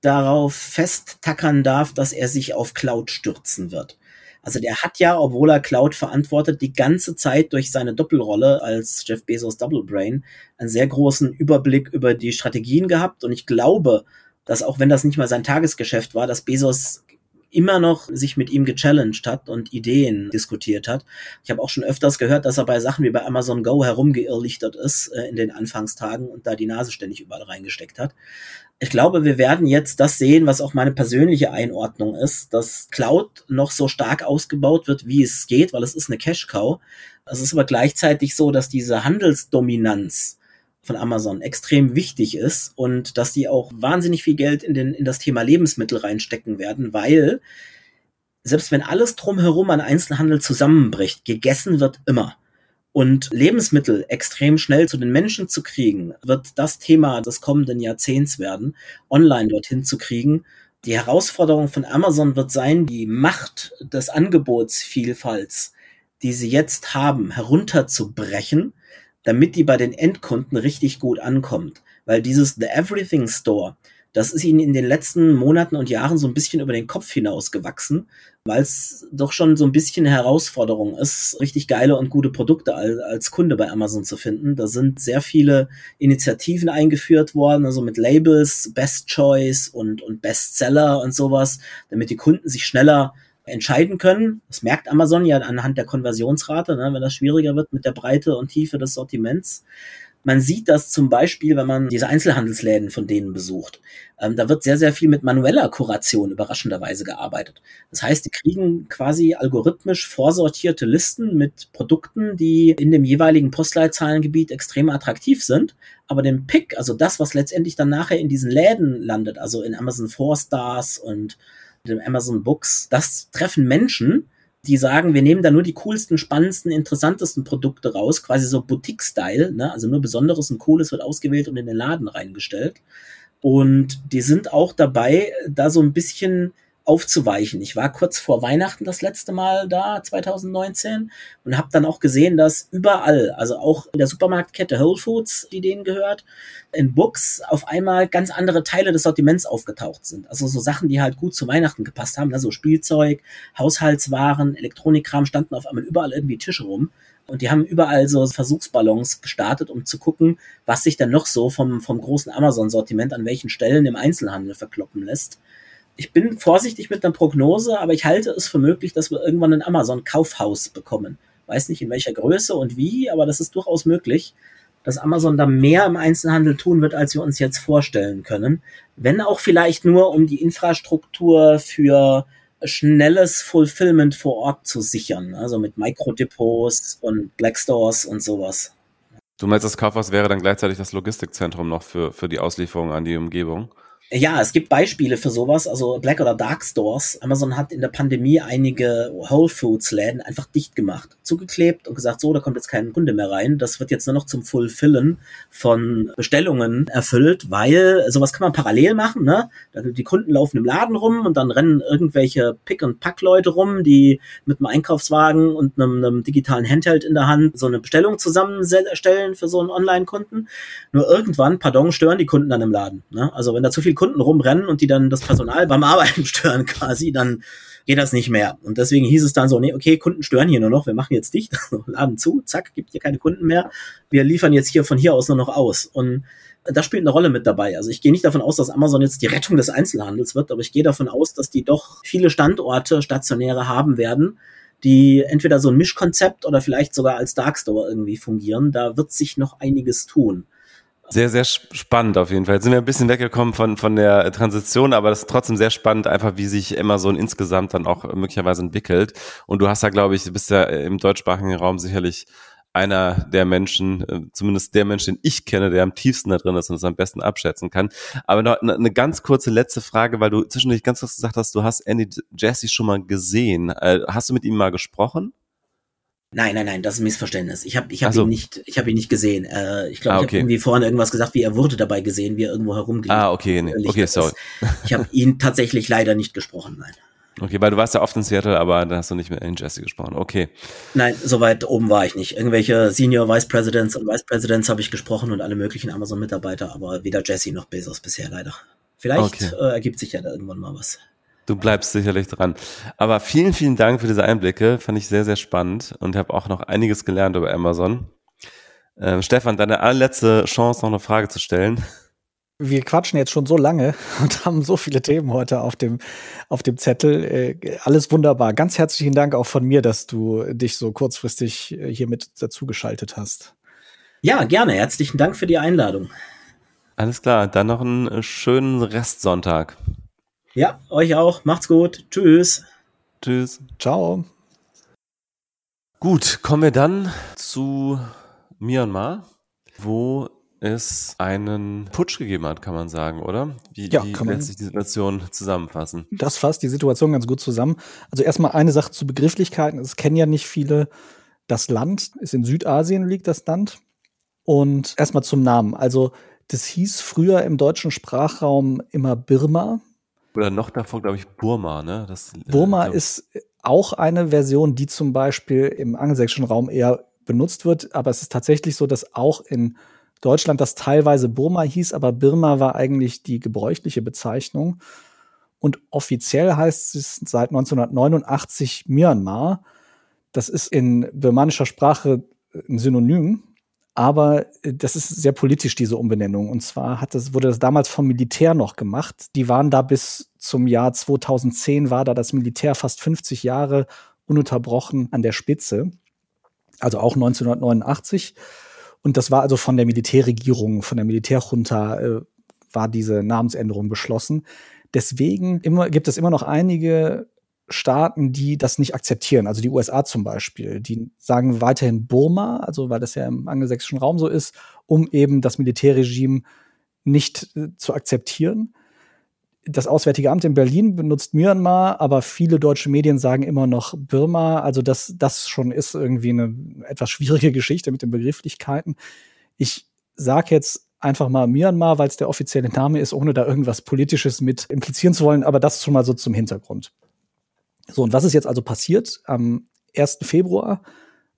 darauf festtackern darf, dass er sich auf Cloud stürzen wird. Also der hat ja, obwohl er Cloud verantwortet, die ganze Zeit durch seine Doppelrolle als Jeff Bezos Double Brain einen sehr großen Überblick über die Strategien gehabt. Und ich glaube, dass auch wenn das nicht mal sein Tagesgeschäft war, dass Bezos immer noch sich mit ihm gechallenged hat und Ideen diskutiert hat. Ich habe auch schon öfters gehört, dass er bei Sachen wie bei Amazon Go herumgeirrlichtert ist äh, in den Anfangstagen und da die Nase ständig überall reingesteckt hat. Ich glaube, wir werden jetzt das sehen, was auch meine persönliche Einordnung ist, dass Cloud noch so stark ausgebaut wird, wie es geht, weil es ist eine Cash-Cow. Es ist aber gleichzeitig so, dass diese Handelsdominanz von Amazon extrem wichtig ist und dass die auch wahnsinnig viel Geld in, den, in das Thema Lebensmittel reinstecken werden, weil selbst wenn alles drumherum an Einzelhandel zusammenbricht, gegessen wird immer. Und Lebensmittel extrem schnell zu den Menschen zu kriegen, wird das Thema des kommenden Jahrzehnts werden, online dorthin zu kriegen. Die Herausforderung von Amazon wird sein, die Macht des Angebotsvielfalts, die sie jetzt haben, herunterzubrechen damit die bei den Endkunden richtig gut ankommt. Weil dieses The Everything Store, das ist ihnen in den letzten Monaten und Jahren so ein bisschen über den Kopf hinausgewachsen, weil es doch schon so ein bisschen Herausforderung ist, richtig geile und gute Produkte als, als Kunde bei Amazon zu finden. Da sind sehr viele Initiativen eingeführt worden, also mit Labels, Best Choice und, und Bestseller und sowas, damit die Kunden sich schneller entscheiden können. Das merkt Amazon ja anhand der Konversionsrate, ne, wenn das schwieriger wird mit der Breite und Tiefe des Sortiments. Man sieht das zum Beispiel, wenn man diese Einzelhandelsläden von denen besucht. Ähm, da wird sehr, sehr viel mit manueller Kuration überraschenderweise gearbeitet. Das heißt, die kriegen quasi algorithmisch vorsortierte Listen mit Produkten, die in dem jeweiligen Postleitzahlengebiet extrem attraktiv sind. Aber den Pick, also das, was letztendlich dann nachher in diesen Läden landet, also in Amazon 4 Stars und dem Amazon Books, das treffen Menschen, die sagen, wir nehmen da nur die coolsten, spannendsten, interessantesten Produkte raus, quasi so Boutique-Style, ne? also nur Besonderes und Cooles wird ausgewählt und in den Laden reingestellt. Und die sind auch dabei, da so ein bisschen aufzuweichen. Ich war kurz vor Weihnachten das letzte Mal da, 2019, und habe dann auch gesehen, dass überall, also auch in der Supermarktkette Whole Foods, die denen gehört, in Books auf einmal ganz andere Teile des Sortiments aufgetaucht sind. Also so Sachen, die halt gut zu Weihnachten gepasst haben, also Spielzeug, Haushaltswaren, Elektronikkram standen auf einmal überall irgendwie Tische rum. Und die haben überall so Versuchsballons gestartet, um zu gucken, was sich dann noch so vom, vom großen Amazon-Sortiment an welchen Stellen im Einzelhandel verkloppen lässt ich bin vorsichtig mit einer Prognose, aber ich halte es für möglich, dass wir irgendwann ein Amazon-Kaufhaus bekommen. Weiß nicht in welcher Größe und wie, aber das ist durchaus möglich, dass Amazon da mehr im Einzelhandel tun wird, als wir uns jetzt vorstellen können. Wenn auch vielleicht nur, um die Infrastruktur für schnelles Fulfillment vor Ort zu sichern, also mit Mikrodepots und Blackstores und sowas. Du meinst, das Kaufhaus wäre dann gleichzeitig das Logistikzentrum noch für, für die Auslieferung an die Umgebung? Ja, es gibt Beispiele für sowas, also Black oder Dark Stores. Amazon hat in der Pandemie einige Whole Foods Läden einfach dicht gemacht, zugeklebt und gesagt, so, da kommt jetzt kein Kunde mehr rein. Das wird jetzt nur noch zum Fulfillen von Bestellungen erfüllt, weil sowas kann man parallel machen, ne? Die Kunden laufen im Laden rum und dann rennen irgendwelche Pick- und Pack-Leute rum, die mit einem Einkaufswagen und einem, einem digitalen Handheld in der Hand so eine Bestellung zusammenstellen für so einen Online-Kunden. Nur irgendwann, pardon, stören die Kunden dann im Laden. Ne? Also wenn da zu viel Kunden rumrennen und die dann das Personal beim Arbeiten stören quasi, dann geht das nicht mehr. Und deswegen hieß es dann so, nee, okay, Kunden stören hier nur noch, wir machen jetzt dicht, Laden zu, zack, gibt hier keine Kunden mehr. Wir liefern jetzt hier von hier aus nur noch aus. Und das spielt eine Rolle mit dabei. Also ich gehe nicht davon aus, dass Amazon jetzt die Rettung des Einzelhandels wird, aber ich gehe davon aus, dass die doch viele Standorte, stationäre haben werden, die entweder so ein Mischkonzept oder vielleicht sogar als Darkstore irgendwie fungieren. Da wird sich noch einiges tun. Sehr, sehr spannend auf jeden Fall. Jetzt sind wir ein bisschen weggekommen von, von der Transition, aber das ist trotzdem sehr spannend, einfach wie sich Amazon insgesamt dann auch möglicherweise entwickelt. Und du hast ja, glaube ich, bist ja im deutschsprachigen Raum sicherlich einer der Menschen, äh, zumindest der Mensch, den ich kenne, der am tiefsten da drin ist und es am besten abschätzen kann. Aber noch eine ganz kurze letzte Frage, weil du zwischendurch ganz kurz gesagt hast, du hast Andy Jassy schon mal gesehen. Äh, hast du mit ihm mal gesprochen? Nein, nein, nein, das ist ein Missverständnis. Ich habe ich hab so. ihn nicht, ich habe ihn nicht gesehen. Äh, ich glaube, ah, okay. ich habe irgendwie vorhin irgendwas gesagt, wie er wurde dabei gesehen, wie er irgendwo herumgeht. Ah, okay, nee. okay, sorry. Ich habe ihn tatsächlich leider nicht gesprochen, nein. Okay, weil du warst ja oft in Seattle, aber da hast du nicht mit Alan Jesse gesprochen. Okay. Nein, so weit oben war ich nicht. Irgendwelche Senior Vice Presidents und Vice Presidents habe ich gesprochen und alle möglichen Amazon-Mitarbeiter, aber weder Jesse noch Bezos bisher leider. Vielleicht okay. äh, ergibt sich ja da irgendwann mal was. Du bleibst sicherlich dran. Aber vielen, vielen Dank für diese Einblicke. Fand ich sehr, sehr spannend und habe auch noch einiges gelernt über Amazon. Ähm, Stefan, deine allerletzte Chance, noch eine Frage zu stellen. Wir quatschen jetzt schon so lange und haben so viele Themen heute auf dem, auf dem Zettel. Äh, alles wunderbar. Ganz herzlichen Dank auch von mir, dass du dich so kurzfristig äh, hier mit dazugeschaltet hast. Ja, gerne. Herzlichen Dank für die Einladung. Alles klar. Dann noch einen schönen Restsonntag. Ja, euch auch. Macht's gut. Tschüss. Tschüss. Ciao. Gut, kommen wir dann zu Myanmar, wo es einen Putsch gegeben hat, kann man sagen, oder? Wie, ja, wie lässt sich die Situation zusammenfassen? Das fasst die Situation ganz gut zusammen. Also erstmal eine Sache zu Begrifflichkeiten. Es kennen ja nicht viele. Das Land ist in Südasien, liegt das Land. Und erstmal zum Namen. Also das hieß früher im deutschen Sprachraum immer Birma. Oder noch davor, glaube ich, Burma, ne? Das, äh, Burma äh, ist auch eine Version, die zum Beispiel im angelsächsischen Raum eher benutzt wird, aber es ist tatsächlich so, dass auch in Deutschland das teilweise Burma hieß, aber Birma war eigentlich die gebräuchliche Bezeichnung. Und offiziell heißt es seit 1989 Myanmar. Das ist in birmanischer Sprache ein Synonym aber äh, das ist sehr politisch, diese Umbenennung. Und zwar hat das, wurde das damals vom Militär noch gemacht. Die waren da bis zum Jahr 2010, war da das Militär fast 50 Jahre ununterbrochen an der Spitze. Also auch 1989. Und das war also von der Militärregierung, von der Militärjunta, äh, war diese Namensänderung beschlossen. Deswegen immer, gibt es immer noch einige Staaten, die das nicht akzeptieren. Also die USA zum Beispiel, die sagen weiterhin Burma, also weil das ja im angelsächsischen Raum so ist, um eben das Militärregime nicht äh, zu akzeptieren. Das Auswärtige Amt in Berlin benutzt Myanmar, aber viele deutsche Medien sagen immer noch Burma. Also das, das schon ist irgendwie eine etwas schwierige Geschichte mit den Begrifflichkeiten. Ich sage jetzt einfach mal Myanmar, weil es der offizielle Name ist, ohne da irgendwas Politisches mit implizieren zu wollen, aber das schon mal so zum Hintergrund. So, und was ist jetzt also passiert? Am 1. Februar,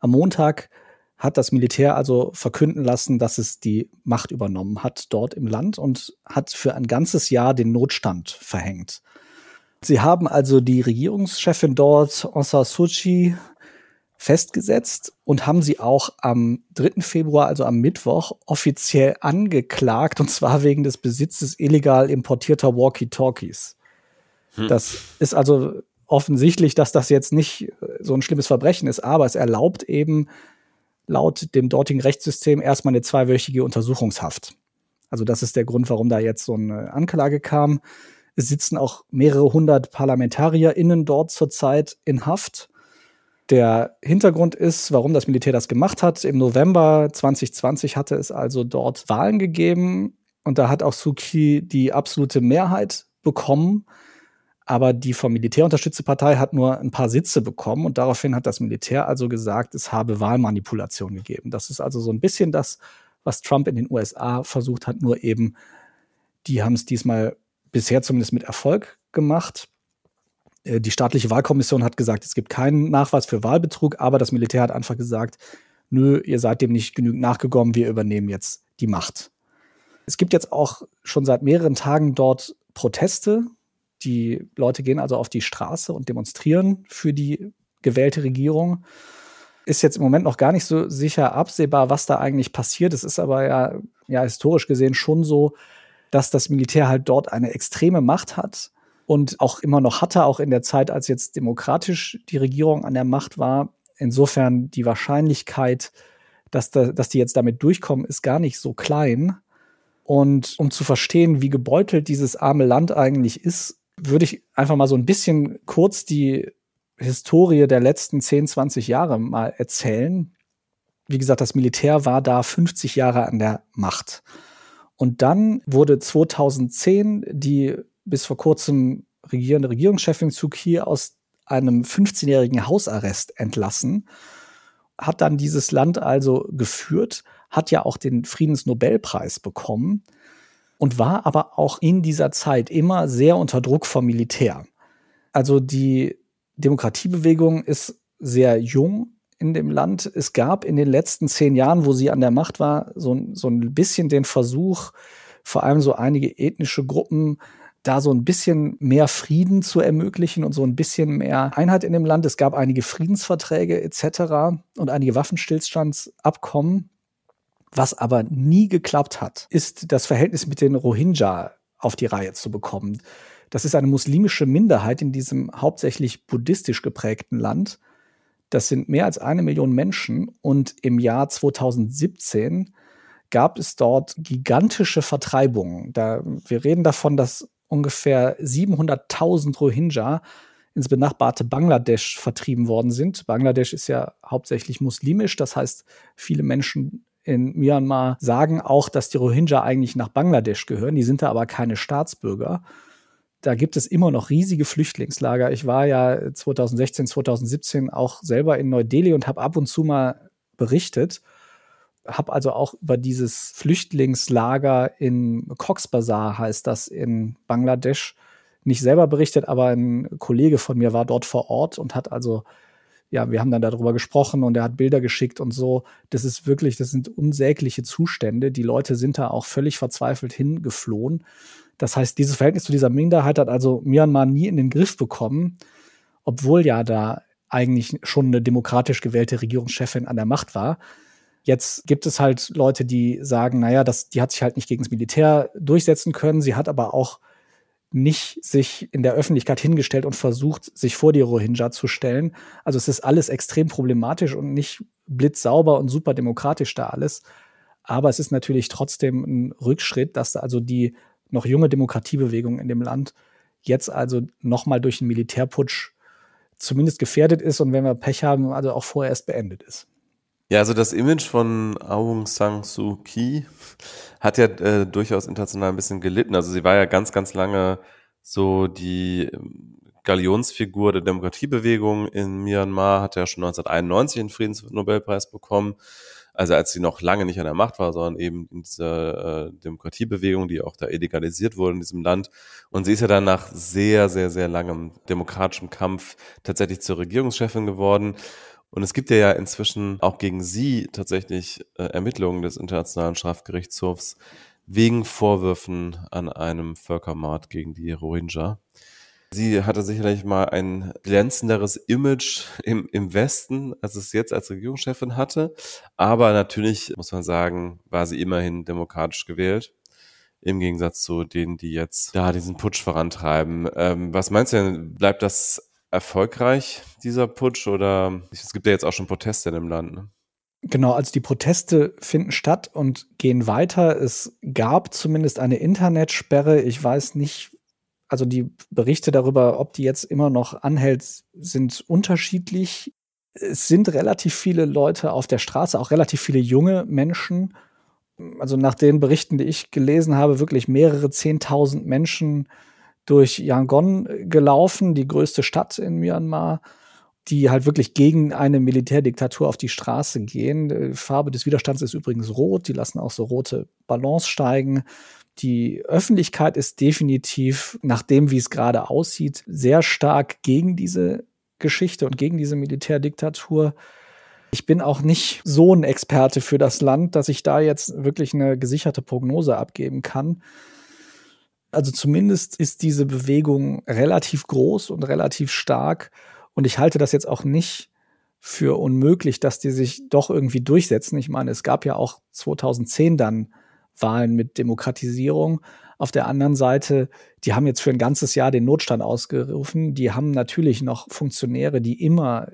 am Montag, hat das Militär also verkünden lassen, dass es die Macht übernommen hat dort im Land und hat für ein ganzes Jahr den Notstand verhängt. Sie haben also die Regierungschefin dort, Aung San Suu Kyi, festgesetzt und haben sie auch am 3. Februar, also am Mittwoch, offiziell angeklagt, und zwar wegen des Besitzes illegal importierter Walkie-Talkies. Hm. Das ist also offensichtlich, dass das jetzt nicht äh, so ein schlimmes Verbrechen ist, aber es erlaubt eben laut dem dortigen Rechtssystem erstmal eine zweiwöchige Untersuchungshaft. Also das ist der Grund, warum da jetzt so eine Anklage kam. Es sitzen auch mehrere hundert ParlamentarierInnen dort zurzeit in Haft. Der Hintergrund ist, warum das Militär das gemacht hat. Im November 2020 hatte es also dort Wahlen gegeben Und da hat auch Suki die absolute Mehrheit bekommen. Aber die vom Militär unterstützte Partei hat nur ein paar Sitze bekommen. Und daraufhin hat das Militär also gesagt, es habe Wahlmanipulation gegeben. Das ist also so ein bisschen das, was Trump in den USA versucht hat, nur eben, die haben es diesmal bisher zumindest mit Erfolg gemacht. Äh, die staatliche Wahlkommission hat gesagt, es gibt keinen Nachweis für Wahlbetrug, aber das Militär hat einfach gesagt, nö, ihr seid dem nicht genügend nachgekommen, wir übernehmen jetzt die Macht. Es gibt jetzt auch schon seit mehreren Tagen dort Proteste. Die Leute gehen also auf die Straße und demonstrieren für die gewählte Regierung. Ist jetzt im Moment noch gar nicht so sicher absehbar, was da eigentlich passiert. Es ist aber ja, ja historisch gesehen schon so, dass das Militär halt dort eine extreme Macht hat und auch immer noch hatte, auch in der Zeit, als jetzt demokratisch die Regierung an der Macht war. Insofern die Wahrscheinlichkeit, dass, da, dass die jetzt damit durchkommen, ist gar nicht so klein. Und um zu verstehen, wie gebeutelt dieses arme Land eigentlich ist, würde ich einfach mal so ein bisschen kurz die Historie der letzten 10, 20 Jahre mal erzählen. Wie gesagt, das Militär war da 50 Jahre an der Macht. Und dann wurde 2010 die bis vor kurzem regierende Regierungschefin Suki aus einem 15-jährigen Hausarrest entlassen, hat dann dieses Land also geführt, hat ja auch den Friedensnobelpreis bekommen und war aber auch in dieser Zeit immer sehr unter Druck vom Militär. Also die Demokratiebewegung ist sehr jung in dem Land. Es gab in den letzten zehn Jahren, wo sie an der Macht war, so, so ein bisschen den Versuch, vor allem so einige ethnische Gruppen da so ein bisschen mehr Frieden zu ermöglichen und so ein bisschen mehr Einheit in dem Land. Es gab einige Friedensverträge etc. und einige Waffenstillstandsabkommen. Was aber nie geklappt hat, ist das Verhältnis mit den Rohingya auf die Reihe zu bekommen. Das ist eine muslimische Minderheit in diesem hauptsächlich buddhistisch geprägten Land. Das sind mehr als eine Million Menschen und im Jahr 2017 gab es dort gigantische Vertreibungen. Da, wir reden davon, dass ungefähr 700.000 Rohingya ins benachbarte Bangladesch vertrieben worden sind. Bangladesch ist ja hauptsächlich muslimisch, das heißt, viele Menschen in Myanmar sagen auch, dass die Rohingya eigentlich nach Bangladesch gehören. Die sind da aber keine Staatsbürger. Da gibt es immer noch riesige Flüchtlingslager. Ich war ja 2016, 2017 auch selber in Neu-Delhi und habe ab und zu mal berichtet habe also auch über dieses Flüchtlingslager in Cox Bazar, heißt das in Bangladesch, nicht selber berichtet, aber ein Kollege von mir war dort vor Ort und hat also, ja, wir haben dann darüber gesprochen und er hat Bilder geschickt und so. Das ist wirklich, das sind unsägliche Zustände. Die Leute sind da auch völlig verzweifelt hingeflohen. Das heißt, dieses Verhältnis zu dieser Minderheit hat also Myanmar nie in den Griff bekommen, obwohl ja da eigentlich schon eine demokratisch gewählte Regierungschefin an der Macht war. Jetzt gibt es halt Leute, die sagen, naja, das, die hat sich halt nicht gegen das Militär durchsetzen können. Sie hat aber auch nicht sich in der Öffentlichkeit hingestellt und versucht, sich vor die Rohingya zu stellen. Also es ist alles extrem problematisch und nicht blitzsauber und super demokratisch da alles. Aber es ist natürlich trotzdem ein Rückschritt, dass da also die noch junge Demokratiebewegung in dem Land jetzt also nochmal durch einen Militärputsch zumindest gefährdet ist und wenn wir Pech haben, also auch vorerst beendet ist. Ja, also das Image von Aung San Suu Kyi hat ja äh, durchaus international ein bisschen gelitten. Also sie war ja ganz, ganz lange so die ähm, Galionsfigur der Demokratiebewegung in Myanmar, hat ja schon 1991 den Friedensnobelpreis bekommen. Also als sie noch lange nicht an der Macht war, sondern eben in dieser äh, Demokratiebewegung, die auch da illegalisiert wurde in diesem Land. Und sie ist ja dann nach sehr, sehr, sehr langem demokratischem Kampf tatsächlich zur Regierungschefin geworden. Und es gibt ja inzwischen auch gegen sie tatsächlich äh, Ermittlungen des Internationalen Strafgerichtshofs wegen Vorwürfen an einem Völkermord gegen die Rohingya. Sie hatte sicherlich mal ein glänzenderes Image im, im Westen, als es jetzt als Regierungschefin hatte. Aber natürlich, muss man sagen, war sie immerhin demokratisch gewählt. Im Gegensatz zu denen, die jetzt da diesen Putsch vorantreiben. Ähm, was meinst du denn? Bleibt das erfolgreich, dieser Putsch? Oder es gibt ja jetzt auch schon Proteste in dem Land. Ne? Genau, also die Proteste finden statt und gehen weiter. Es gab zumindest eine Internetsperre. Ich weiß nicht, also die Berichte darüber, ob die jetzt immer noch anhält, sind unterschiedlich. Es sind relativ viele Leute auf der Straße, auch relativ viele junge Menschen. also nach den Berichten, die ich gelesen habe, wirklich mehrere Zehntausend Menschen durch Yangon gelaufen, die größte Stadt in Myanmar, die halt wirklich gegen eine Militärdiktatur auf die Straße gehen. Die Farbe des Widerstands ist übrigens rot, die lassen auch so rote Ballons steigen. Die Öffentlichkeit ist definitiv, nach dem, wie es gerade aussieht, sehr stark gegen diese Geschichte und gegen diese Militärdiktatur. Ich bin auch nicht so ein Experte für das Land, dass ich da jetzt wirklich eine gesicherte Prognose abgeben kann. Also zumindest ist diese Bewegung relativ groß und relativ stark. Und ich halte das jetzt auch nicht für unmöglich, dass die sich doch irgendwie durchsetzen. Ich meine, es gab ja auch 2010 dann Wahlen mit Demokratisierung. Auf der anderen Seite, die haben jetzt für ein ganzes Jahr den Notstand ausgerufen. Die haben natürlich noch Funktionäre, die immer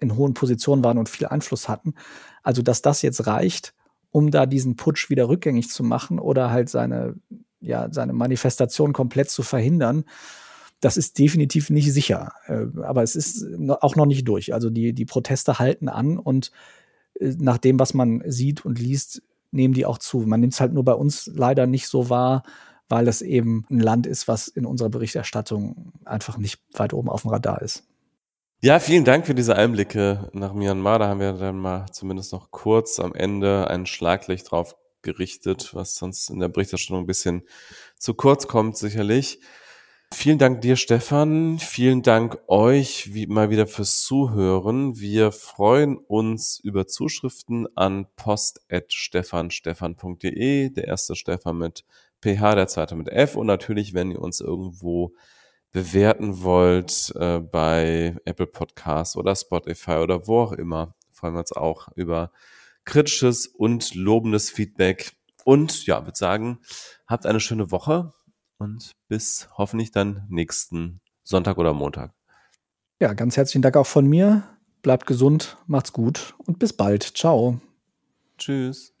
in hohen Positionen waren und viel Einfluss hatten. Also, dass das jetzt reicht, um da diesen Putsch wieder rückgängig zu machen oder halt seine, ja, seine Manifestation komplett zu verhindern, das ist definitiv nicht sicher. Äh, aber es ist auch noch nicht durch. Also die, die Proteste halten an und äh, nach dem, was man sieht und liest, nehmen die auch zu. Man nimmt es halt nur bei uns leider nicht so wahr, weil es eben ein Land ist, was in unserer Berichterstattung einfach nicht weit oben auf dem Radar ist. Ja, vielen Dank für diese Einblicke nach Myanmar. Da haben wir dann mal zumindest noch kurz am Ende ein Schlaglicht drauf gerichtet, was sonst in der Berichterstattung ein bisschen zu kurz kommt, sicherlich. Vielen Dank dir, Stefan. Vielen Dank euch wie mal wieder fürs Zuhören. Wir freuen uns über Zuschriften an post.stefanstefan.de. Der erste Stefan mit PH, der zweite mit F. Und natürlich, wenn ihr uns irgendwo bewerten wollt äh, bei Apple Podcasts oder Spotify oder wo auch immer, freuen wir uns auch über kritisches und lobendes Feedback. Und ja, würde sagen, habt eine schöne Woche und bis hoffentlich dann nächsten Sonntag oder Montag. Ja, ganz herzlichen Dank auch von mir. Bleibt gesund, macht's gut und bis bald. Ciao. Tschüss.